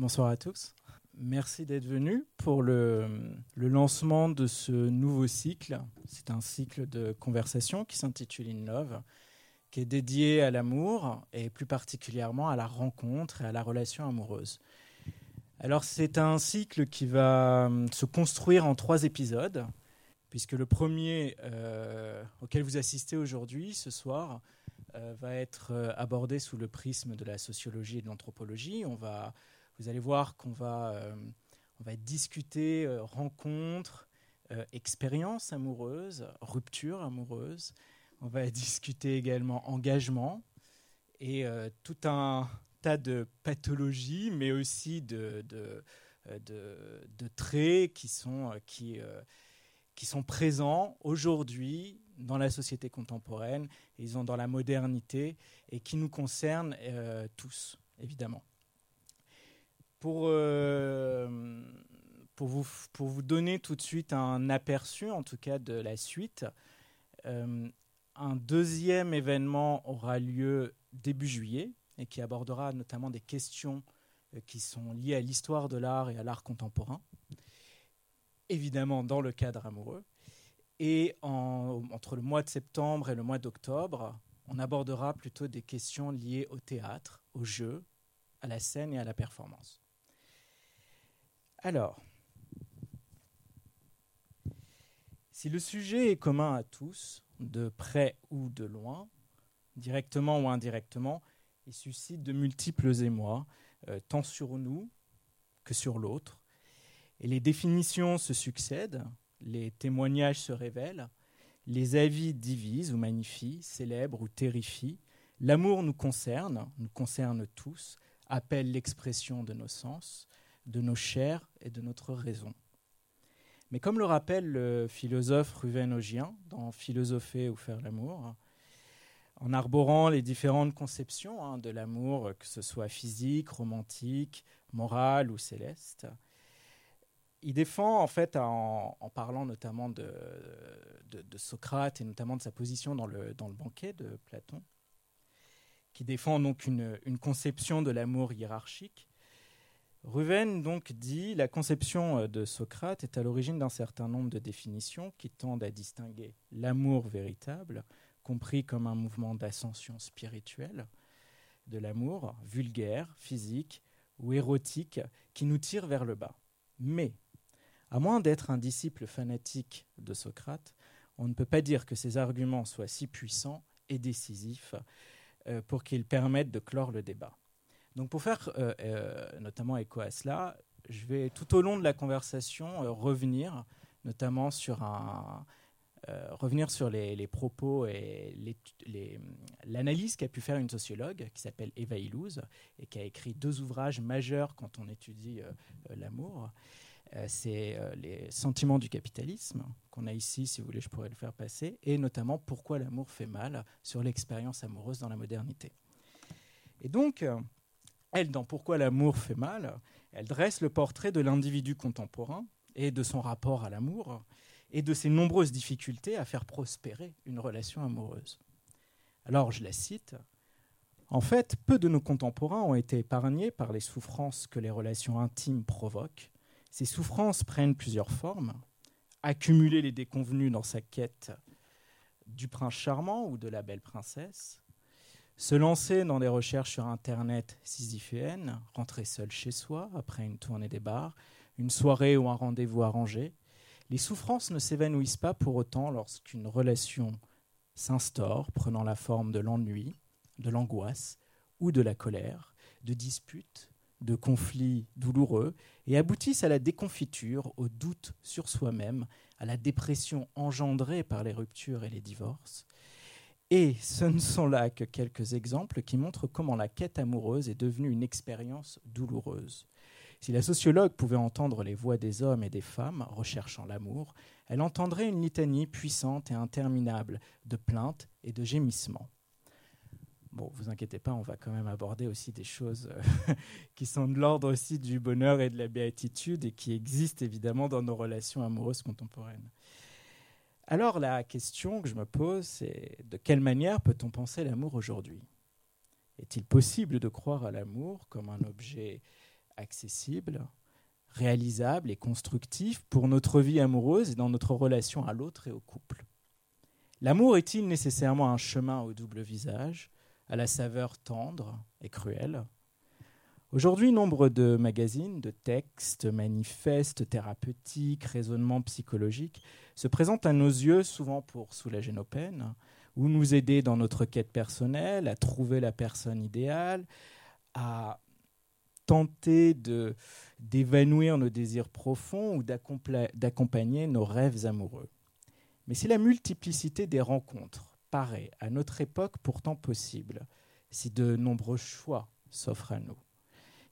Bonsoir à tous. Merci d'être venus pour le, lancement de ce nouveau cycle. C'est un cycle de conversation qui s'intitule In Love, qui est dédié à l'amour et plus particulièrement à la rencontre et à la relation amoureuse. Alors c'est un cycle qui va hum, se construire en trois épisodes, puisque le premier euh, auquel vous assistez aujourd'hui, ce soir, euh, va être euh, abordé sous le prisme de la sociologie et de l'anthropologie. On va vous allez voir qu'on va, euh, discuter euh, rencontres, euh, expériences amoureuses, ruptures amoureuses. On va discuter également engagement et tout un tas de pathologies, mais aussi de, traits qui sont, présents aujourd'hui dans la société contemporaine, ils sont dans la modernité et qui nous concernent tous, évidemment. Pour, euh, pour, vous, pour vous donner tout de suite un aperçu, en tout cas, de la suite, euh, un deuxième événement aura lieu début juillet et qui abordera notamment des questions euh, qui sont liées à l'histoire de l'art et à l'art contemporain, évidemment dans le cadre amoureux. Et en, entre le mois de septembre et le mois d'octobre, on abordera plutôt des questions liées au théâtre, au jeu, à la scène et à la performance. Alors, si le sujet est commun à tous, de près ou de loin, directement ou indirectement, il suscite de multiples émois, euh, tant sur nous que sur l'autre. Et les définitions se succèdent, les témoignages se révèlent, les avis divisent ou magnifient, célèbrent ou terrifient. L'amour nous concerne, nous concerne tous, appelle l'expression de nos sens, de nos chairs et de notre raison. Mais comme le rappelle le philosophe Ruven Ogien dans Philosopher ou faire l'amour, en arborant les différentes conceptions hein, de l'amour, que ce soit physique, romantique, moral ou céleste, il défend en fait en, parlant notamment de, Socrate et notamment de sa position dans le, banquet de Platon, qui défend donc une conception de l'amour hiérarchique Ruven donc dit la conception euh, de Socrate est à l'origine d'un certain nombre de définitions qui tendent à distinguer l'amour véritable, compris comme un mouvement d'ascension spirituelle, de l'amour vulgaire, physique ou érotique qui nous tire vers le bas. Mais, à moins d'être un disciple fanatique de Socrate, on ne peut pas dire que ces arguments soient si puissants et décisifs euh, pour qu'ils permettent de clore le débat. Donc pour faire euh, euh, notamment écho à cela, je vais tout au long de la conversation euh, revenir notamment sur un, revenir sur les, propos et l'analyse qu'a pu faire une sociologue qui s'appelle Eva Illouz et qui a écrit deux ouvrages majeurs quand on étudie l'amour. C'est les sentiments du capitalisme qu'on a ici, si vous voulez, je pourrais le faire passer, et notamment pourquoi l'amour fait mal sur l'expérience amoureuse dans la modernité. Et donc, elle, dans Pourquoi l'amour fait mal, elle dresse le portrait de l'individu contemporain et de son rapport à l'amour et de ses nombreuses difficultés à faire prospérer une relation amoureuse. Alors, je la cite. En fait, peu de nos contemporains ont été épargnés par les souffrances que les relations intimes provoquent. Ces souffrances prennent plusieurs formes. Accumuler les déconvenus dans sa quête du prince charmant ou de la belle princesse, se lancer dans des recherches sur Internet sisyphéennes, rentrer seul chez soi après une tournée des bars, une soirée ou un rendez-vous arrangé, les souffrances ne s'évanouissent pas pour autant lorsqu'une relation s'instaure, prenant la forme de l'ennui, de l'angoisse ou de la colère, de disputes, de conflits douloureux, et aboutissent à la déconfiture, au doute sur soi-même, à la dépression engendrée par les ruptures et les divorces, et ce ne sont là que quelques exemples qui montrent comment la quête amoureuse est devenue une expérience douloureuse. Si la sociologue pouvait entendre les voix des hommes et des femmes recherchant l'amour, elle entendrait une litanie puissante et interminable de plaintes et de gémissements. Bon, vous inquiétez pas, on va quand même aborder aussi des choses euh, qui sont de l'ordre aussi du bonheur et de la béatitude et qui existent évidemment dans nos relations amoureuses contemporaines. Alors la question que je me pose, c'est de quelle manière peut-on penser l'amour aujourd'hui? Est-il possible de croire à l'amour comme un objet accessible, réalisable et constructif pour notre vie amoureuse et dans notre relation à l'autre et au couple? L'amour est-il nécessairement un chemin au double visage, à la saveur tendre et cruelle? Aujourd'hui, nombre de magazines, de textes, manifestes thérapeutiques, raisonnements psychologiques se présentent à nos yeux souvent pour soulager nos peines ou nous aider dans notre quête personnelle, à trouver la personne idéale, à tenter d'évanouir nos désirs profonds ou d'accompagner nos rêves amoureux. Mais si la multiplicité des rencontres paraît à notre époque pourtant possible, si de nombreux choix s'offrent à nous,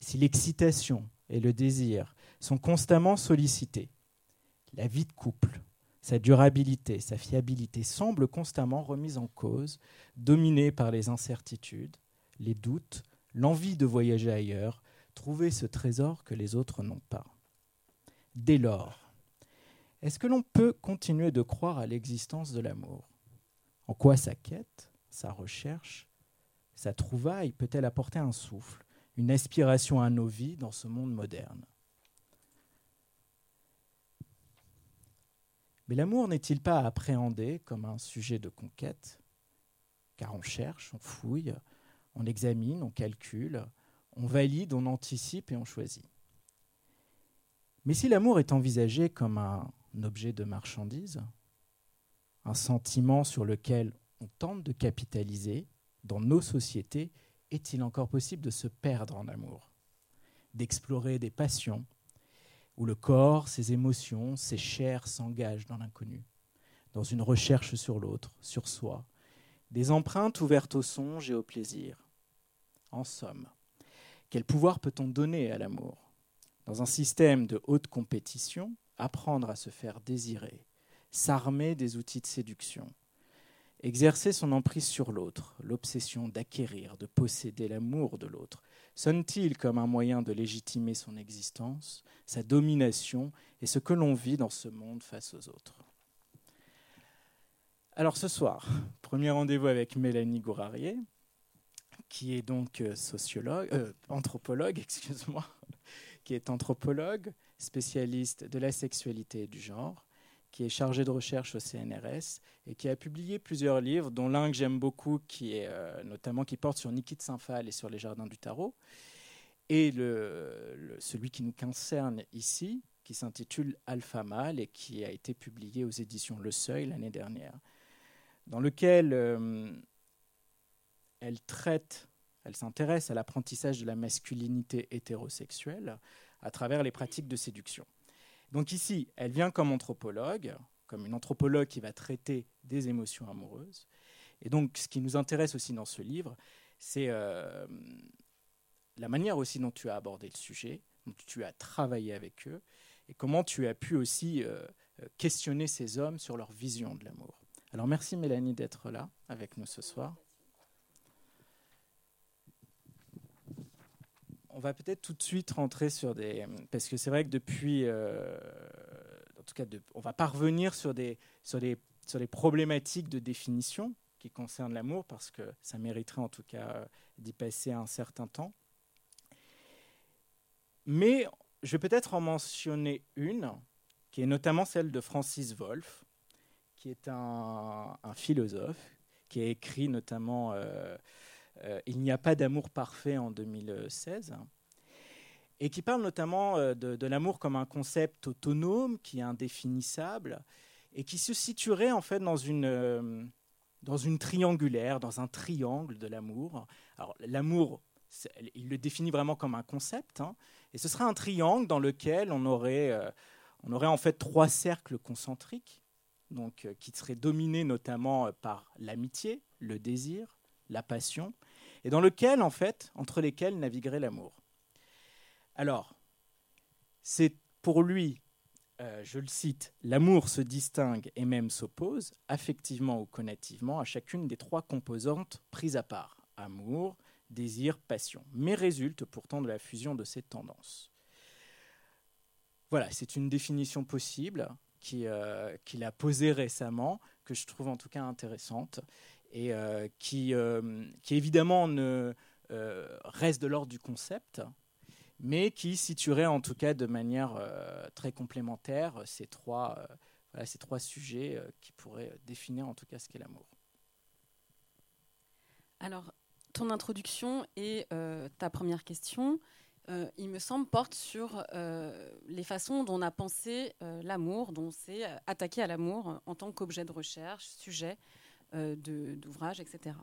si l'excitation et le désir sont constamment sollicités, la vie de couple, sa durabilité, sa fiabilité semblent constamment remises en cause, dominées par les incertitudes, les doutes, l'envie de voyager ailleurs, trouver ce trésor que les autres n'ont pas. Dès lors, est-ce que l'on peut continuer de croire à l'existence de l'amour? En quoi sa quête, sa recherche, sa trouvaille peut-elle apporter un souffle, une aspiration à nos vies dans ce monde moderne? Mais l'amour n'est-il pas appréhendé comme un sujet de conquête? Car on cherche, on fouille, on examine, on calcule, on valide, on anticipe et on choisit. Mais si l'amour est envisagé comme un objet de marchandise, un sentiment sur lequel on tente de capitaliser, dans nos sociétés, est-il encore possible de se perdre en amour, d'explorer des passions, où le corps, ses émotions, ses chairs s'engagent dans l'inconnu, dans une recherche sur l'autre, sur soi, des empreintes ouvertes au songe et au plaisir. En somme, quel pouvoir peut-on donner à l'amour? Dans un système de haute compétition, apprendre à se faire désirer, s'armer des outils de séduction, exercer son emprise sur l'autre, l'obsession d'acquérir, de posséder l'amour de l'autre, sonne-t-il comme un moyen de légitimer son existence, sa domination et ce que l'on vit dans ce monde face aux autres? Alors ce soir, premier rendez-vous avec Mélanie Gourarier, qui est donc euh, sociologue, euh, anthropologue, excuse-moi, qui est anthropologue, spécialiste de la sexualité et du genre, qui est chargée de recherche au CNRS et qui a publié plusieurs livres, dont l'un que j'aime beaucoup, qui est euh, notamment qui porte sur Niki de Saint-Phal et sur les jardins du tarot, et le, celui qui nous concerne ici, qui s'intitule Alpha Mal et qui a été publié aux éditions Le Seuil l'année dernière, dans lequel elle traite, elle s'intéresse à l'apprentissage de la masculinité hétérosexuelle à travers les pratiques de séduction. Donc ici, elle vient comme anthropologue, comme une anthropologue qui va traiter des émotions amoureuses. Et donc ce qui nous intéresse aussi dans ce livre, c'est euh, la manière aussi dont tu as abordé le sujet, dont tu as travaillé avec eux, et comment tu as pu aussi euh, questionner ces hommes sur leur vision de l'amour. Alors merci Mélanie d'être là avec nous ce soir. On va peut-être tout de suite rentrer sur des. Parce que c'est vrai que depuis. Euh, en tout cas, on va parvenir sur des, sur, des, sur des problématiques de définition qui concernent l'amour, parce que ça mériterait en tout cas d'y passer un certain temps. Mais je vais peut-être en mentionner une, qui est notamment celle de Francis Wolff, qui est un, philosophe, qui a écrit notamment. Euh, euh, Il n'y a pas d'amour parfait en 2016, et qui parle notamment euh, de, l'amour comme un concept autonome, qui est indéfinissable, et qui se situerait en fait dans une, euh, dans une triangulaire, dans un triangle de l'amour. Alors l'amour, il le définit vraiment comme un concept, hein, et ce serait un triangle dans lequel on aurait, on aurait en fait trois cercles concentriques, donc, qui seraient dominés notamment par l'amitié, le désir, la passion, et dans lequel, en fait, entre lesquels naviguerait l'amour. Alors, c'est pour lui, euh, je le cite, l'amour se distingue et même s'oppose, affectivement ou connativement, à chacune des trois composantes prises à part, amour, désir, passion, mais résulte pourtant de la fusion de ces tendances. Voilà, c'est une définition possible euh, qu'il a posée récemment, que je trouve en tout cas intéressante, et euh, qui, euh, qui, évidemment ne, euh, reste de l'ordre du concept, mais qui situerait en tout cas de manière très complémentaire ces trois, ces trois sujets qui pourraient définir en tout cas ce qu'est l'amour. Alors, ton introduction et ta première question il me semble, porte sur les façons dont on a pensé l'amour, dont on s'est attaqué à l'amour en tant qu'objet de recherche, sujet d'ouvrage, etc.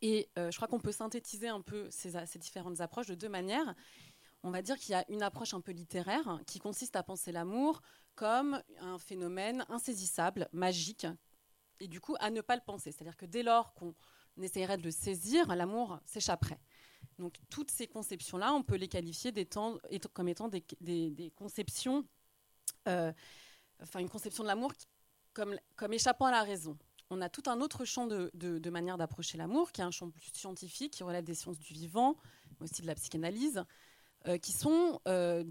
Et je crois qu'on peut synthétiser un peu ces, différentes approches de deux manières. On va dire qu'il y a une approche un peu littéraire qui consiste à penser l'amour comme un phénomène insaisissable, magique, et du coup à ne pas le penser. C'est-à-dire que dès lors qu'on essayerait de le saisir, l'amour s'échapperait. Donc toutes ces conceptions-là, on peut les qualifier comme étant des, conceptions, euh, enfin une conception de l'amour comme, échappant à la raison. On a tout un autre champ de, manière d'approcher l'amour, qui est un champ plus scientifique, qui relève des sciences du vivant, mais aussi de la psychanalyse, euh, qui sont euh,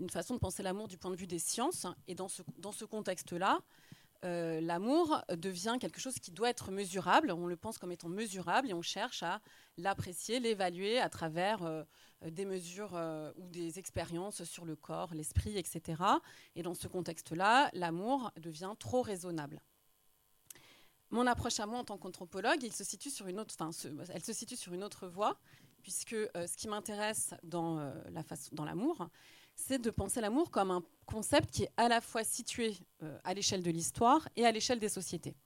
une façon de penser l'amour du point de vue des sciences. Et dans ce contexte-là, euh, l'amour devient quelque chose qui doit être mesurable. On le pense comme étant mesurable et on cherche à l'apprécier, l'évaluer à travers euh, des mesures euh, ou des expériences sur le corps, l'esprit, etc. Et dans ce contexte-là, l'amour devient trop raisonnable. Mon approche à moi en tant qu'anthropologue, elle se situe sur une autre voie, puisque ce qui m'intéresse dans l'amour, c'est de penser l'amour comme un concept qui est à la fois situé euh, à l'échelle de l'histoire et à l'échelle des sociétés.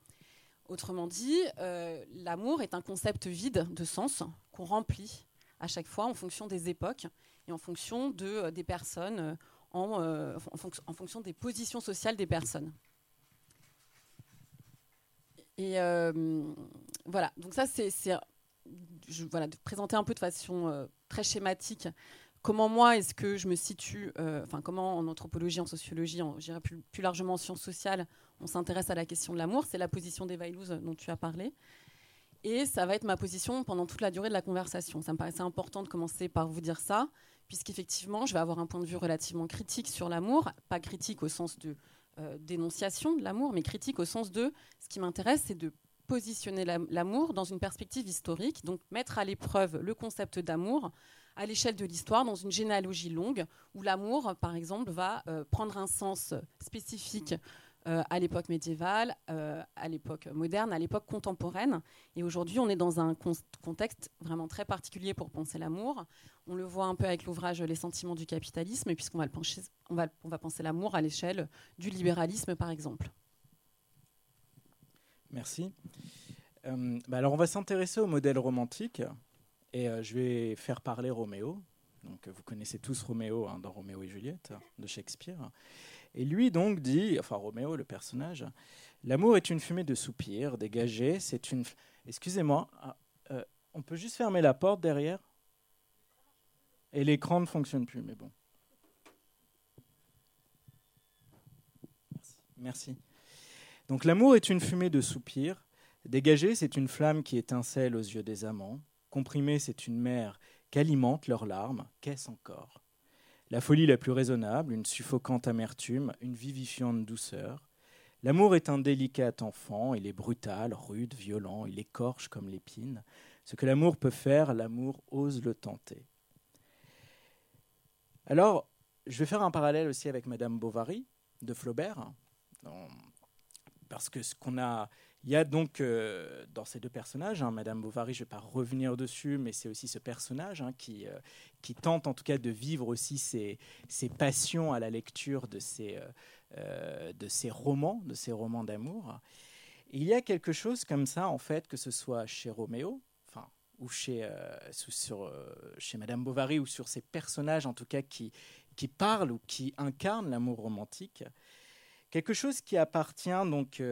Autrement dit, euh, l'amour est un concept vide de sens qu'on remplit à chaque fois en fonction des époques et en fonction de, euh, des personnes, en, fonction des positions sociales des personnes. Et voilà, donc ça c'est voilà, de présenter un peu de façon très schématique comment moi est-ce que je me situe, euh, enfin comment en anthropologie, en sociologie, en, plus, plus, largement en sciences sociales, on s'intéresse à la question de l'amour, c'est la position des dont tu as parlé. Et ça va être ma position pendant toute la durée de la conversation. Ça me paraissait important de commencer par vous dire ça, puisqu'effectivement, je vais avoir un point de vue relativement critique sur l'amour, pas critique au sens de euh, dénonciation de l'amour, mais critique au sens de ce qui m'intéresse, c'est de positionner l'amour dans une perspective historique, donc mettre à l'épreuve le concept d'amour à l'échelle de l'histoire, dans une généalogie longue, où l'amour, par exemple, va euh, prendre un sens spécifique euh, à l'époque médiévale, euh, à l'époque moderne, à l'époque contemporaine. Et aujourd'hui, on est dans un contexte vraiment très particulier pour penser l'amour. On le voit un peu avec l'ouvrage Les sentiments du capitalisme, puisqu'on va, penser l'amour à l'échelle du libéralisme, par exemple. Merci. Bah alors on va s'intéresser au modèle romantique et euh, je vais faire parler Roméo. Donc, vous connaissez tous Roméo hein, dans Roméo et Juliette de Shakespeare. Et lui donc dit, enfin Roméo le personnage, l'amour est une fumée de soupirs dégagée. C'est une. Excusez-moi, ah, euh, on peut juste fermer la porte derrière? Et l'écran ne fonctionne plus, mais bon. Merci. Donc l'amour est une fumée de soupirs. Dégagée, c'est une flamme qui étincelle aux yeux des amants. Comprimé, c'est une mer qu'alimentent leurs larmes. Qu'est-ce encore? La folie la plus raisonnable, une suffocante amertume, une vivifiante douceur. L'amour est un délicat enfant, il est brutal, rude, violent, il écorche comme l'épine. Ce que l'amour peut faire, l'amour ose le tenter. Alors, je vais faire un parallèle aussi avec Madame Bovary de Flaubert, parce que ce qu'on a il y a donc euh, dans ces deux personnages, hein, Madame Bovary, je ne vais pas revenir dessus, mais c'est aussi ce personnage hein, qui, euh, qui tente en tout cas de vivre aussi ses, ses passions à la lecture euh, de ces romans, de ces romans d'amour. Il y a quelque chose comme ça, en fait, que ce soit chez Roméo, enfin, ou chez, sur, chez Madame Bovary, ou sur ces personnages en tout cas qui parlent ou qui incarnent l'amour romantique, quelque chose qui appartient donc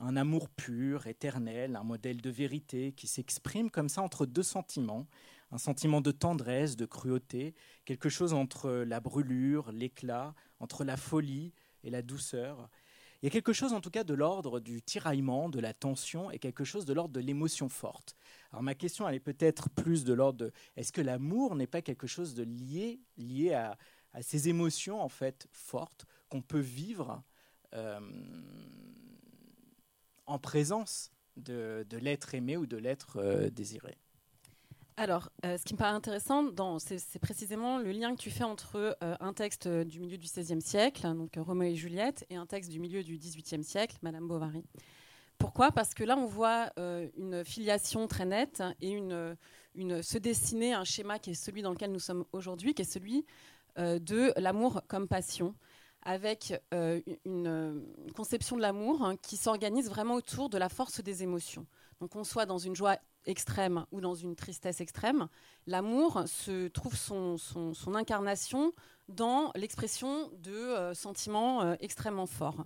un amour pur, éternel, un modèle de vérité qui s'exprime comme ça entre deux sentiments, un sentiment de tendresse, de cruauté, quelque chose entre la brûlure, l'éclat, entre la folie et la douceur. Il y a quelque chose en tout cas de l'ordre du tiraillement, de la tension et quelque chose de l'ordre de l'émotion forte. Alors ma question elle est peut-être plus de l'ordre de est-ce que l'amour n'est pas quelque chose de lié lié à, ces émotions en fait fortes qu'on peut vivre euh, en présence de, l'être aimé ou de l'être euh, désiré. Alors, euh, ce qui me paraît intéressant, c'est précisément le lien que tu fais entre euh, un texte du milieu du XVIe siècle, donc Roméo et Juliette, et un texte du milieu du XVIIIe siècle, Madame Bovary. Pourquoi? Parce que là, on voit une filiation très nette et une, se dessiner un schéma qui est celui dans lequel nous sommes aujourd'hui, qui est celui de l'amour comme passion avec euh, une, conception de l'amour hein, qui s'organise vraiment autour de la force des émotions. Donc qu'on soit dans une joie extrême ou dans une tristesse extrême, l'amour se trouve son, incarnation dans l'expression de euh, sentiments euh, extrêmement forts.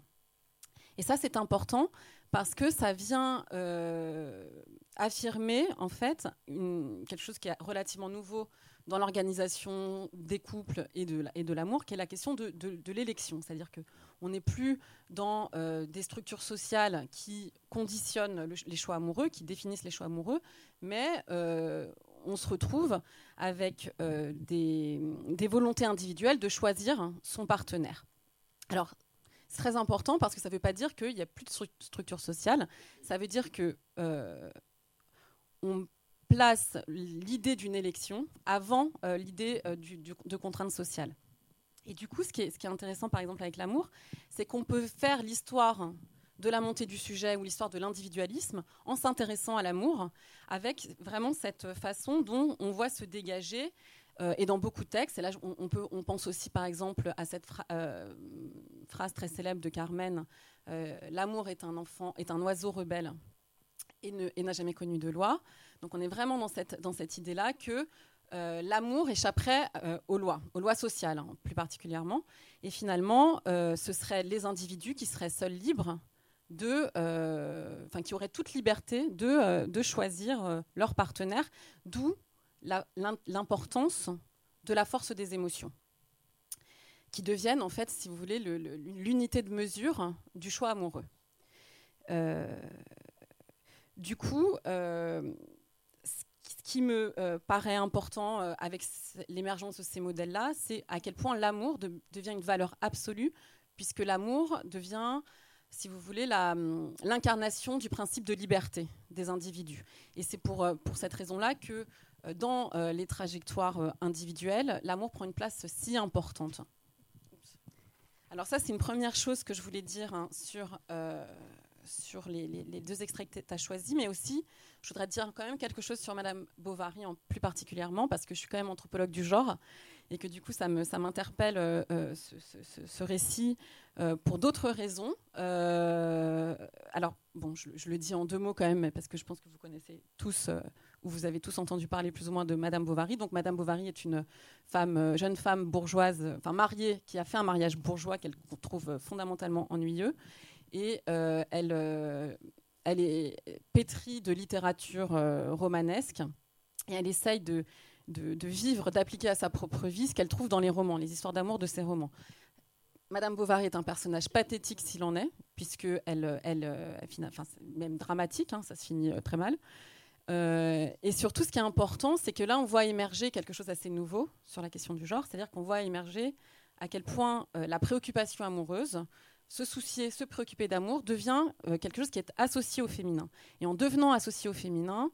Et ça, c'est important parce que ça vient affirmer en fait quelque chose qui est relativement nouveau dans l'organisation des couples et de, l'amour, qui est la question de, l'élection. C'est-à-dire qu'on n'est plus dans euh, des structures sociales qui conditionnent les choix amoureux, qui définissent les choix amoureux, mais euh, on se retrouve avec euh, des, des, volontés individuelles de choisir son partenaire. Alors, c'est très important parce que ça ne veut pas dire qu'il n'y a plus de structure sociale. Ça veut dire que on place l'idée d'une élection avant euh, l'idée euh, de contraintes sociales. Et du coup, ce qui, est, ce qui est intéressant, par exemple, avec l'amour, c'est qu'on peut faire l'histoire de la montée du sujet ou l'histoire de l'individualisme en s'intéressant à l'amour, avec vraiment cette façon dont on voit se dégager, euh, et dans beaucoup de textes, et là on, peut, on pense aussi par exemple à cette phrase très célèbre de Carmen, L'amour est un enfant, est un oiseau rebelle et n'a jamais connu de loi. Donc on est vraiment dans cette, dans cette idée-là que euh, l'amour échapperait euh, aux lois, aux lois sociales hein, plus particulièrement. Et finalement, euh, ce seraient les individus qui seraient seuls libres de, qui auraient toute liberté de, de choisir leur partenaire, d'où l'importance de la force des émotions, qui deviennent en fait, si vous voulez, l'unité de mesure du choix amoureux. Du coup, euh, ce qui me euh, paraît important euh, avec l'émergence de ces modèles-là, c'est à quel point l'amour devient une valeur absolue, puisque l'amour devient, si vous voulez, l'incarnation du principe de liberté des individus. Et c'est pour, pour cette raison-là que dans les trajectoires individuelles, l'amour prend une place si importante. Alors ça, c'est une première chose que je voulais dire hein, sur sur les, deux extraits que tu as choisis, mais aussi, je voudrais dire quand même quelque chose sur Madame Bovary en plus particulièrement, parce que je suis quand même anthropologue du genre, et que du coup, ça m'interpelle euh, euh, ce, récit euh, pour d'autres raisons. alors, bon, je, le dis en deux mots quand même, parce que je pense que vous connaissez tous, ou vous avez tous entendu parler plus ou moins de Madame Bovary. Donc, Madame Bovary est une femme, jeune femme bourgeoise, enfin mariée, qui a fait un mariage bourgeois qu'elle trouve fondamentalement ennuyeux et euh, elle, euh, elle est pétrie de littérature euh, romanesque et elle essaye de, vivre, d'appliquer à sa propre vie ce qu'elle trouve dans les romans, les histoires d'amour de ses romans. Madame Bovary est un personnage pathétique s'il en est, puisque elle, elle, enfin, même dramatique, hein, ça se finit très mal. et surtout, ce qui est important, c'est que là, on voit émerger quelque chose d'assez nouveau sur la question du genre, c'est-à-dire qu'on voit émerger à quel point la préoccupation amoureuse se soucier, se préoccuper d'amour devient euh, quelque chose qui est associé au féminin. Et en devenant associé au féminin,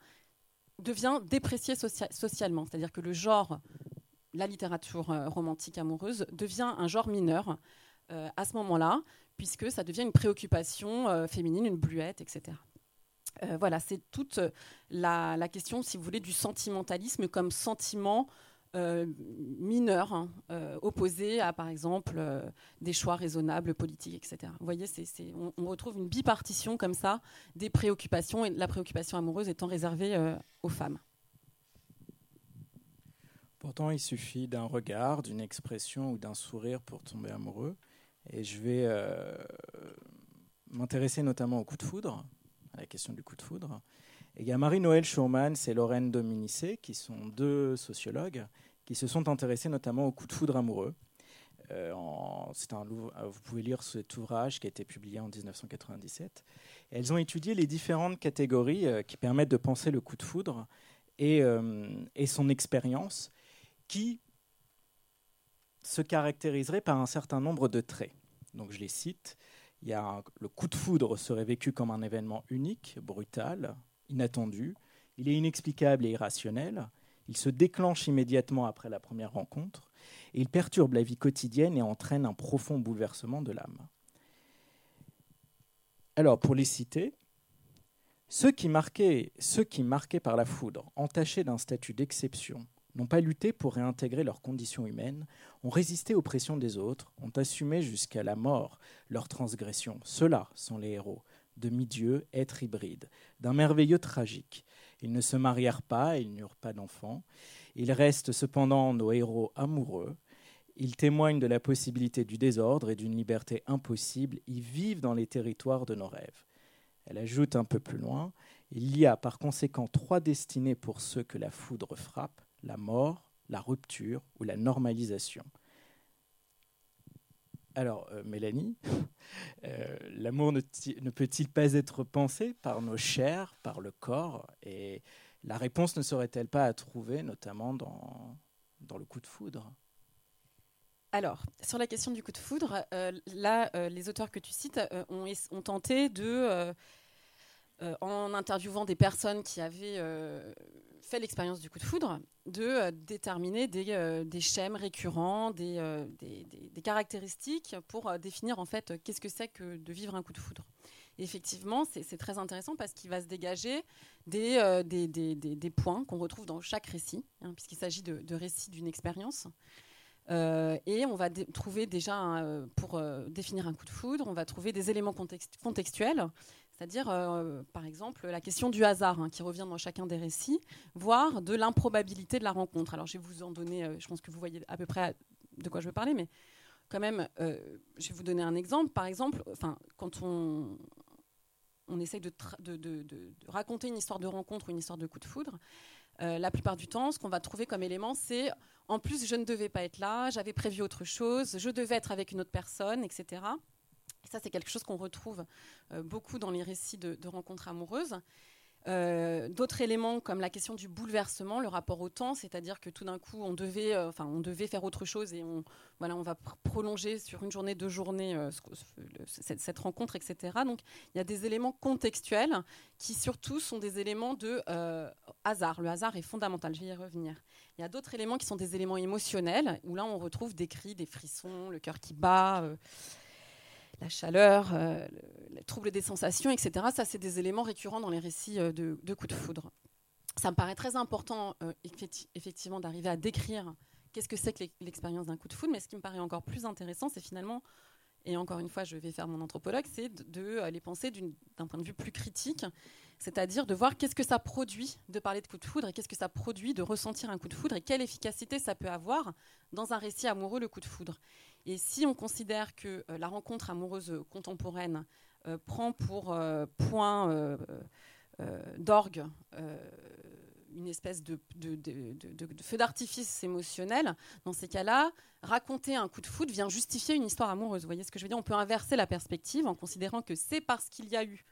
devient déprécié socialement. C'est-à-dire que le genre, la littérature euh, romantique amoureuse, devient un genre mineur euh, à ce moment-là, puisque ça devient une préoccupation féminine, une bluette, etc. voilà, c'est toute la, la, question, si vous voulez, du sentimentalisme comme sentiment euh, mineurs hein, euh, opposés à, par exemple, euh, des choix raisonnables politiques, etc. Vous voyez, on, retrouve une bipartition comme ça des préoccupations, et la préoccupation amoureuse étant réservée aux femmes. Pourtant, il suffit d'un regard, d'une expression ou d'un sourire pour tomber amoureux. Et je vais m'intéresser notamment au coup de foudre, à la question du coup de foudre. Il y a Marie-Noël Schaumann et Lorraine Dominicé, qui sont deux sociologues, qui se sont intéressés notamment au coup de foudre amoureux. Euh, un, euh, vous pouvez lire cet ouvrage qui a été publié en 1997. elles ont étudié les différentes catégories euh, qui permettent de penser le coup de foudre et, et son expérience, qui se caractériserait par un certain nombre de traits. Donc je les cite. Il y a le coup de foudre serait vécu comme un événement unique, brutal, inattendu. Il est inexplicable et irrationnel. Il se déclenche immédiatement après la première rencontre et il perturbe la vie quotidienne et entraîne un profond bouleversement de l'âme. Alors, pour les citer, ceux qui, marquaient, ceux qui, marqués par la foudre, entachés d'un statut d'exception, n'ont pas lutté pour réintégrer leurs conditions humaines, ont résisté aux pressions des autres, ont assumé jusqu'à la mort leurs transgressions. Ceux-là sont les héros, demi-dieux, êtres hybrides, d'un merveilleux tragique. Ils ne se marièrent pas, ils n'eurent pas d'enfants. Ils restent cependant nos héros amoureux. Ils témoignent de la possibilité du désordre et d'une liberté impossible. Ils vivent dans les territoires de nos rêves. Elle ajoute un peu plus loin, il y a par conséquent trois destinées pour ceux que la foudre frappe, la mort, la rupture ou la normalisation. Alors, euh, Mélanie, euh, l'amour ne, peut-il pas être pensé par nos chairs, par le corps? Et la réponse ne serait-elle pas à trouver, notamment dans, le coup de foudre? Alors, sur la question du coup de foudre, euh, là, les auteurs que tu cites ont, tenté de, en interviewant des personnes qui avaient fait l'expérience du coup de foudre, de euh, déterminer des, euh, schèmes récurrents, des, euh, des, des caractéristiques pour définir en fait qu'est-ce que c'est que de vivre un coup de foudre. Effectivement, c'est très intéressant parce qu'il va se dégager des, des points qu'on retrouve dans chaque récit, hein, puisqu'il s'agit de, de, récits d'une expérience. et on va trouver déjà, pour définir un coup de foudre, on va trouver des éléments contextuels c'est-à-dire, euh, par exemple, la question du hasard, hein, qui revient dans chacun des récits, voire de l'improbabilité de la rencontre. Alors, je vais vous en donner, euh, je pense que vous voyez à peu près de quoi je veux parler, mais quand même, euh, je vais vous donner un exemple. Par exemple, quand on, on essaye de, raconter une histoire de rencontre ou une histoire de coup de foudre, la plupart du temps, ce qu'on va trouver comme élément, c'est en plus, je ne devais pas être là, j'avais prévu autre chose, je devais être avec une autre personne, etc ça, c'est quelque chose qu'on retrouve euh, beaucoup dans les récits de, rencontres amoureuses. Euh, d'autres éléments comme la question du bouleversement, le rapport au temps, c'est-à-dire que tout d'un coup on devait, euh, on devait faire autre chose et on, voilà, on va prolonger sur une journée, deux journées cette, cette, rencontre, etc. Donc il y a des éléments contextuels qui surtout sont des éléments de hasard. Le hasard est fondamental, je vais y revenir. Il y a d'autres éléments qui sont des éléments émotionnels où là on retrouve des cris, des frissons, le cœur qui bat la chaleur, euh, le, trouble des sensations, etc. Ça, c'est des éléments récurrents dans les récits euh, de, coups de foudre. Ça me paraît très important, euh, effectivement, d'arriver à décrire qu'est-ce que c'est que l'expérience d'un coup de foudre, mais ce qui me paraît encore plus intéressant, c'est finalement, et encore une fois, je vais faire mon anthropologue, c'est de, les penser d'un point de vue plus critique, c'est-à-dire de voir qu'est-ce que ça produit de parler de coup de foudre et qu'est-ce que ça produit de ressentir un coup de foudre et quelle efficacité ça peut avoir dans un récit amoureux, le coup de foudre. Et si on considère que euh, la rencontre amoureuse contemporaine euh, prend pour euh, point d'orgue une espèce de, feu d'artifice émotionnel, dans ces cas-là, raconter un coup de foudre vient justifier une histoire amoureuse. Vous voyez ce que je veux dire? On peut inverser la perspective en considérant que c'est parce qu'il y a eu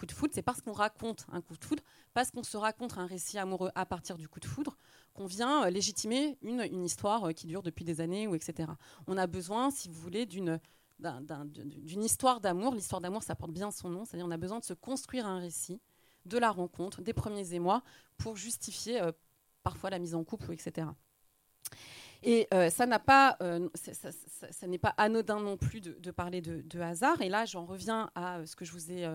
coup de foudre, c'est parce qu'on raconte un coup de foudre, parce qu'on se raconte un récit amoureux à partir du coup de foudre, qu'on vient euh, légitimer une, une, histoire euh, qui dure depuis des années, ou etc. On a besoin, si vous voulez, d'une d'une histoire d'amour. L'histoire d'amour, ça porte bien son nom, c'est-à-dire on a besoin de se construire un récit de la rencontre, des premiers émois, pour justifier euh, parfois la mise en couple, etc. Et ça n'a pas, ça, n'est pas anodin non plus de, parler de, de, hasard. Et là, j'en reviens à ce que je vous ai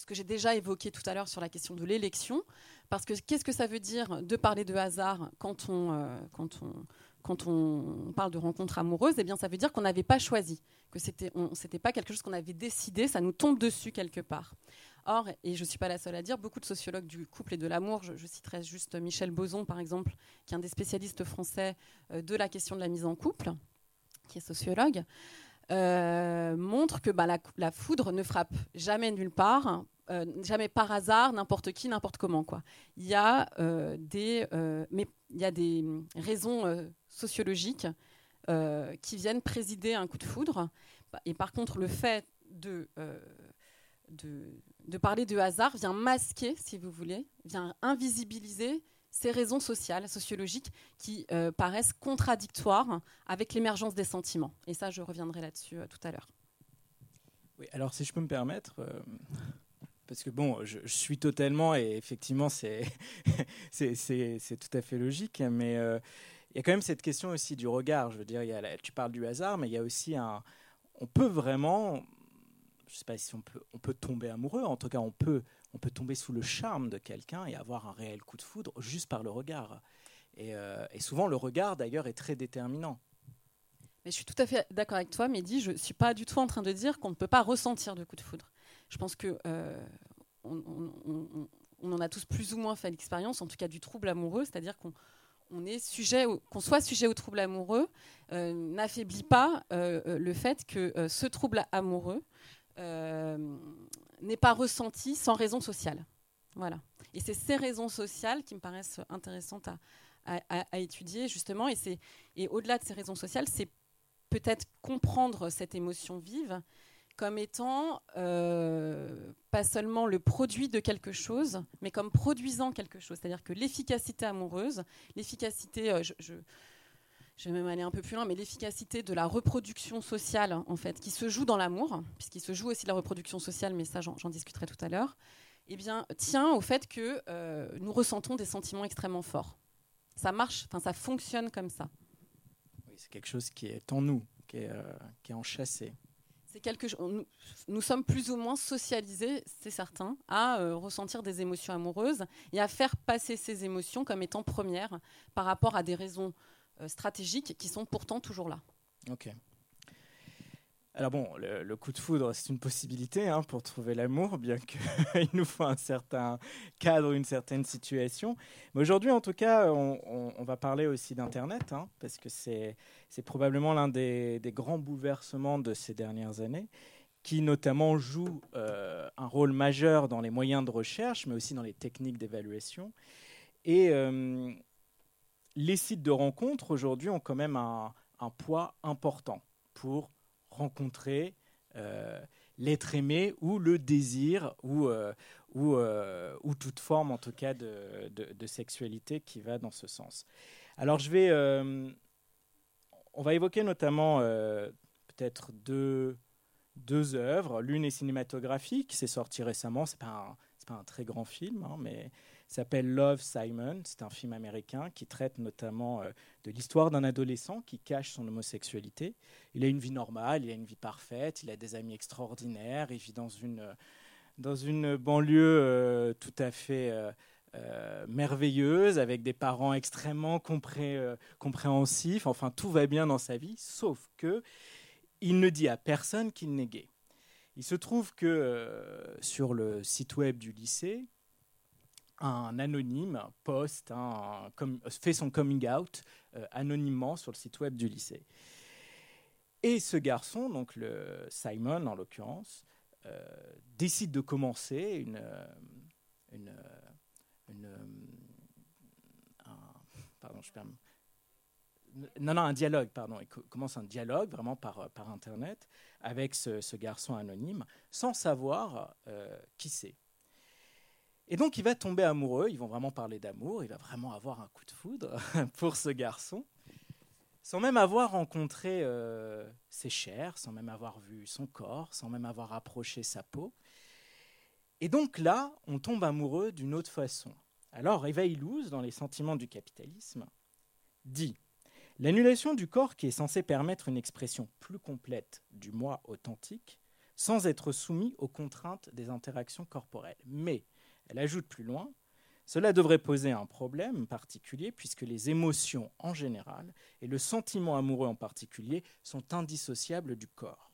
ce que j'ai déjà évoqué tout à l'heure sur la question de l'élection. Parce que qu'est-ce que ça veut dire de parler de hasard quand on, euh, quand on, quand on parle de rencontres amoureuses? Eh bien, ça veut dire qu'on n'avait pas choisi, que c'était, c'était pas quelque chose qu'on avait décidé, ça nous tombe dessus quelque part. Or, et je ne suis pas la seule à dire, beaucoup de sociologues du couple et de l'amour, je, citerai juste Michel Boson par exemple, qui est un des spécialistes français euh, de la question de la mise en couple, qui est sociologue, euh, montre que bah, la, foudre ne frappe jamais nulle part, euh, jamais par hasard, n'importe qui, n'importe comment. Quoi. Il, y a, euh, des, mais il y a des raisons sociologiques qui viennent présider un coup de foudre. Et par contre, le fait de, de, de parler de hasard vient masquer, si vous voulez, vient invisibiliser ces raisons sociales, sociologiques, qui euh, paraissent contradictoires avec l'émergence des sentiments. Et ça, je reviendrai là-dessus euh, tout à l'heure. Oui, alors si je peux me permettre, euh, parce que bon, je, suis totalement, et effectivement, c'est tout à fait logique, mais il y a quand même cette question aussi du regard. Je veux dire, tu parles du hasard, mais il y a aussi un. On peut vraiment. Je ne sais pas si on peut, on peut tomber amoureux, en tout cas, on peut, on peut tomber sous le charme de quelqu'un et avoir un réel coup de foudre juste par le regard. Et, euh, souvent, le regard, d'ailleurs, est très déterminant. Mais je suis tout à fait d'accord avec toi, Mehdi. Je ne suis pas du tout en train de dire qu'on ne peut pas ressentir de coup de foudre. Je pense que euh, on, en a tous plus ou moins fait l'expérience, en tout cas du trouble amoureux, c'est-à-dire qu'on est sujet, qu'on soit sujet au trouble amoureux, euh, n'affaiblit pas le fait que ce trouble amoureux n'est pas ressenti sans raison sociale. Voilà. Et c'est ces raisons sociales qui me paraissent intéressantes à, étudier justement. Et, et au-delà de ces raisons sociales, c'est peut-être comprendre cette émotion vive comme étant euh, pas seulement le produit de quelque chose, mais comme produisant quelque chose. C'est-à-dire que l'efficacité amoureuse, l'efficacité, euh, je, vais même aller un peu plus loin, mais l'efficacité de la reproduction sociale, en fait, qui se joue dans l'amour, puisqu'il se joue aussi la reproduction sociale, mais ça, j'en discuterai tout à l'heure, eh bien, tient au fait que euh, nous ressentons des sentiments extrêmement forts. Ça marche, enfin, ça fonctionne comme ça c'est quelque chose qui est en nous, qui est, euh, qui est enchâssé. C'est quelque nous, nous, sommes plus ou moins socialisés, c'est certain, à euh, ressentir des émotions amoureuses et à faire passer ces émotions comme étant premières par rapport à des raisons stratégiques qui sont pourtant toujours là. Ok. Alors bon, le, coup de foudre, c'est une possibilité hein, pour trouver l'amour, bien qu'il nous faut un certain cadre, une certaine situation. Mais aujourd'hui, en tout cas, on, va parler aussi d'Internet, hein, parce que c'est probablement l'un des, grands bouleversements de ces dernières années, qui notamment joue euh, un rôle majeur dans les moyens de recherche, mais aussi dans les techniques d'évaluation. Et euh, les sites de rencontres, aujourd'hui, ont quand même un, poids important pour rencontrer euh, l'être aimé ou le désir ou, euh, euh, ou, toute forme en tout cas de, de, sexualité qui va dans ce sens. Alors je vais, on va évoquer notamment peut-être deux, deux œuvres. L'une est cinématographique, c'est sorti récemment, c'est pas pas un très grand film, hein, mais s'appelle Love Simon. C'est un film américain qui traite notamment euh, de l'histoire d'un adolescent qui cache son homosexualité. Il a une vie normale, il a une vie parfaite, il a des amis extraordinaires, il vit dans une, dans une banlieue euh, tout à fait euh, merveilleuse, avec des parents extrêmement compréhensifs. Enfin, tout va bien dans sa vie, sauf que il ne dit à personne qu'il n'est gay. Il se trouve que sur le site web du lycée, un anonyme poste, fait son coming out euh, anonymement sur le site web du lycée. Et ce garçon, donc le Simon en l'occurrence, euh, décide de commencer une, euh, un, pardon, je non, non, un dialogue, pardon. Il commence un dialogue vraiment par, par Internet avec ce, garçon anonyme sans savoir qui c'est. Et donc il va tomber amoureux, ils vont vraiment parler d'amour, il va vraiment avoir un coup de foudre pour ce garçon, sans même avoir rencontré euh, ses chairs, sans même avoir vu son corps, sans même avoir approché sa peau. Et donc là, on tombe amoureux d'une autre façon. Alors Eva Illouz, dans Les sentiments du capitalisme, dit L'annulation du corps qui est censé permettre une expression plus complète du moi authentique, sans être soumis aux contraintes des interactions corporelles. Mais elle ajoute plus loin, cela devrait poser un problème particulier puisque les émotions en général et le sentiment amoureux en particulier sont indissociables du corps.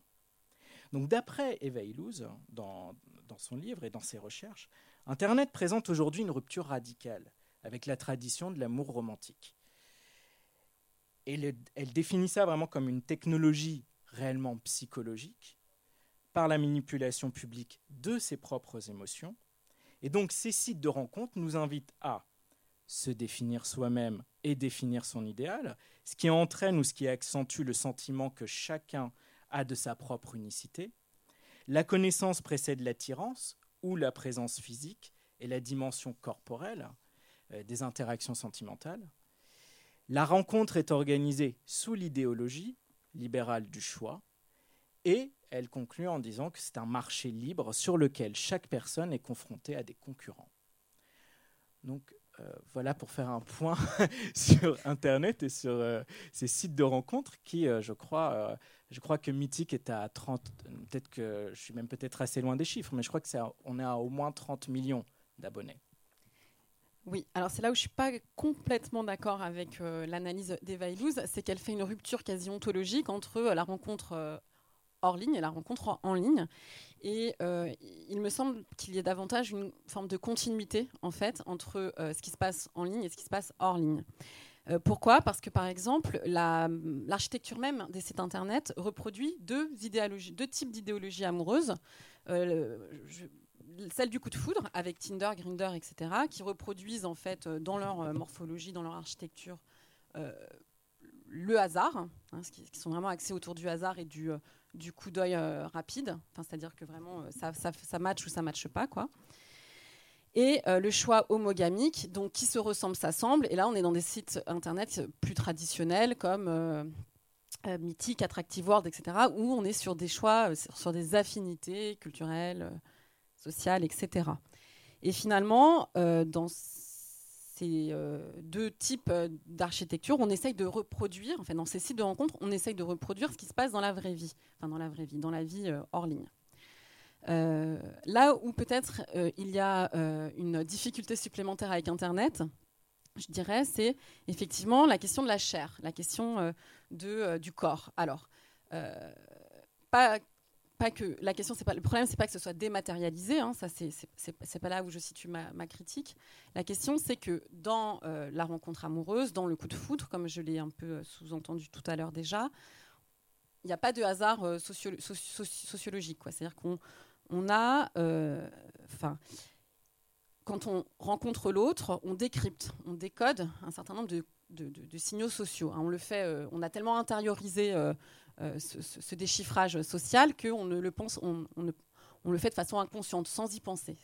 Donc d'après Eva Illouz, dans, son livre et dans ses recherches, Internet présente aujourd'hui une rupture radicale avec la tradition de l'amour romantique. Elle définit ça vraiment comme une technologie réellement psychologique par la manipulation publique de ses propres émotions et donc ces sites de rencontres nous invitent à se définir soi-même et définir son idéal, ce qui entraîne ou ce qui accentue le sentiment que chacun a de sa propre unicité. La connaissance précède l'attirance ou la présence physique et la dimension corporelle euh, des interactions sentimentales. La rencontre est organisée sous l'idéologie libérale du choix et elle conclut en disant que c'est un marché libre sur lequel chaque personne est confrontée à des concurrents. Donc euh, voilà pour faire un point sur Internet et sur euh, ces sites de rencontres qui, euh, je crois, je crois que Mythique est à 30, peut-être que je suis même peut-être assez loin des chiffres, mais je crois que c'est on est à au moins 30 millions d'abonnés. Oui, alors c'est là où je suis pas complètement d'accord avec l'analyse d'Eva Illouz, c'est qu'elle fait une rupture quasi ontologique entre la rencontre hors ligne et la rencontre en ligne. Et euh, il me semble qu'il y ait davantage une forme de continuité en fait entre euh, ce qui se passe en ligne et ce qui se passe hors ligne. Euh, pourquoi? Parce que par exemple, l'architecture même des sites internet reproduit deux, idéologies, deux types d'idéologies amoureuses. celle du coup de foudre avec Tinder, Grinder, etc., qui reproduisent en fait dans leur morphologie, dans leur architecture, le hasard, hein, qui, qui, sont vraiment axés autour du hasard et du, du coup d'œil euh, rapide, c'est-à-dire que vraiment euh, ça, ça, ça, ou ça matche pas, quoi. Et euh, le choix homogamique, donc qui se ressemble, s'assemble. Et là, on est dans des sites internet plus traditionnels comme Mythique, Attractive World, etc., où on est sur des choix, sur des affinités culturelles, sociales, etc. Et finalement, dans ces euh, deux types euh, d'architecture, on essaye de reproduire, enfin dans ces sites de rencontres, on essaye de reproduire ce qui se passe dans la vraie vie, enfin dans la vraie vie, dans la vie euh, hors ligne. là où peut-être il y a une difficulté supplémentaire avec Internet, je dirais, c'est effectivement la question de la chair, la question de, du corps. Alors, pas pas que la question c'est pas le problème c'est pas que ce soit dématérialisé hein, ça c'est pas là où je situe ma, critique la question c'est que dans euh, la rencontre amoureuse dans le coup de foudre comme je l'ai un peu euh, sous-entendu tout à l'heure déjà il n'y a pas de hasard euh, sociologique quoi c'est à dire qu'on on a enfin quand on rencontre l'autre on décrypte on décode un certain nombre de, signaux sociaux hein. on le fait on a tellement intériorisé ce, déchiffrage social qu'on ne le pense, on, le fait de façon inconsciente, sans y penser.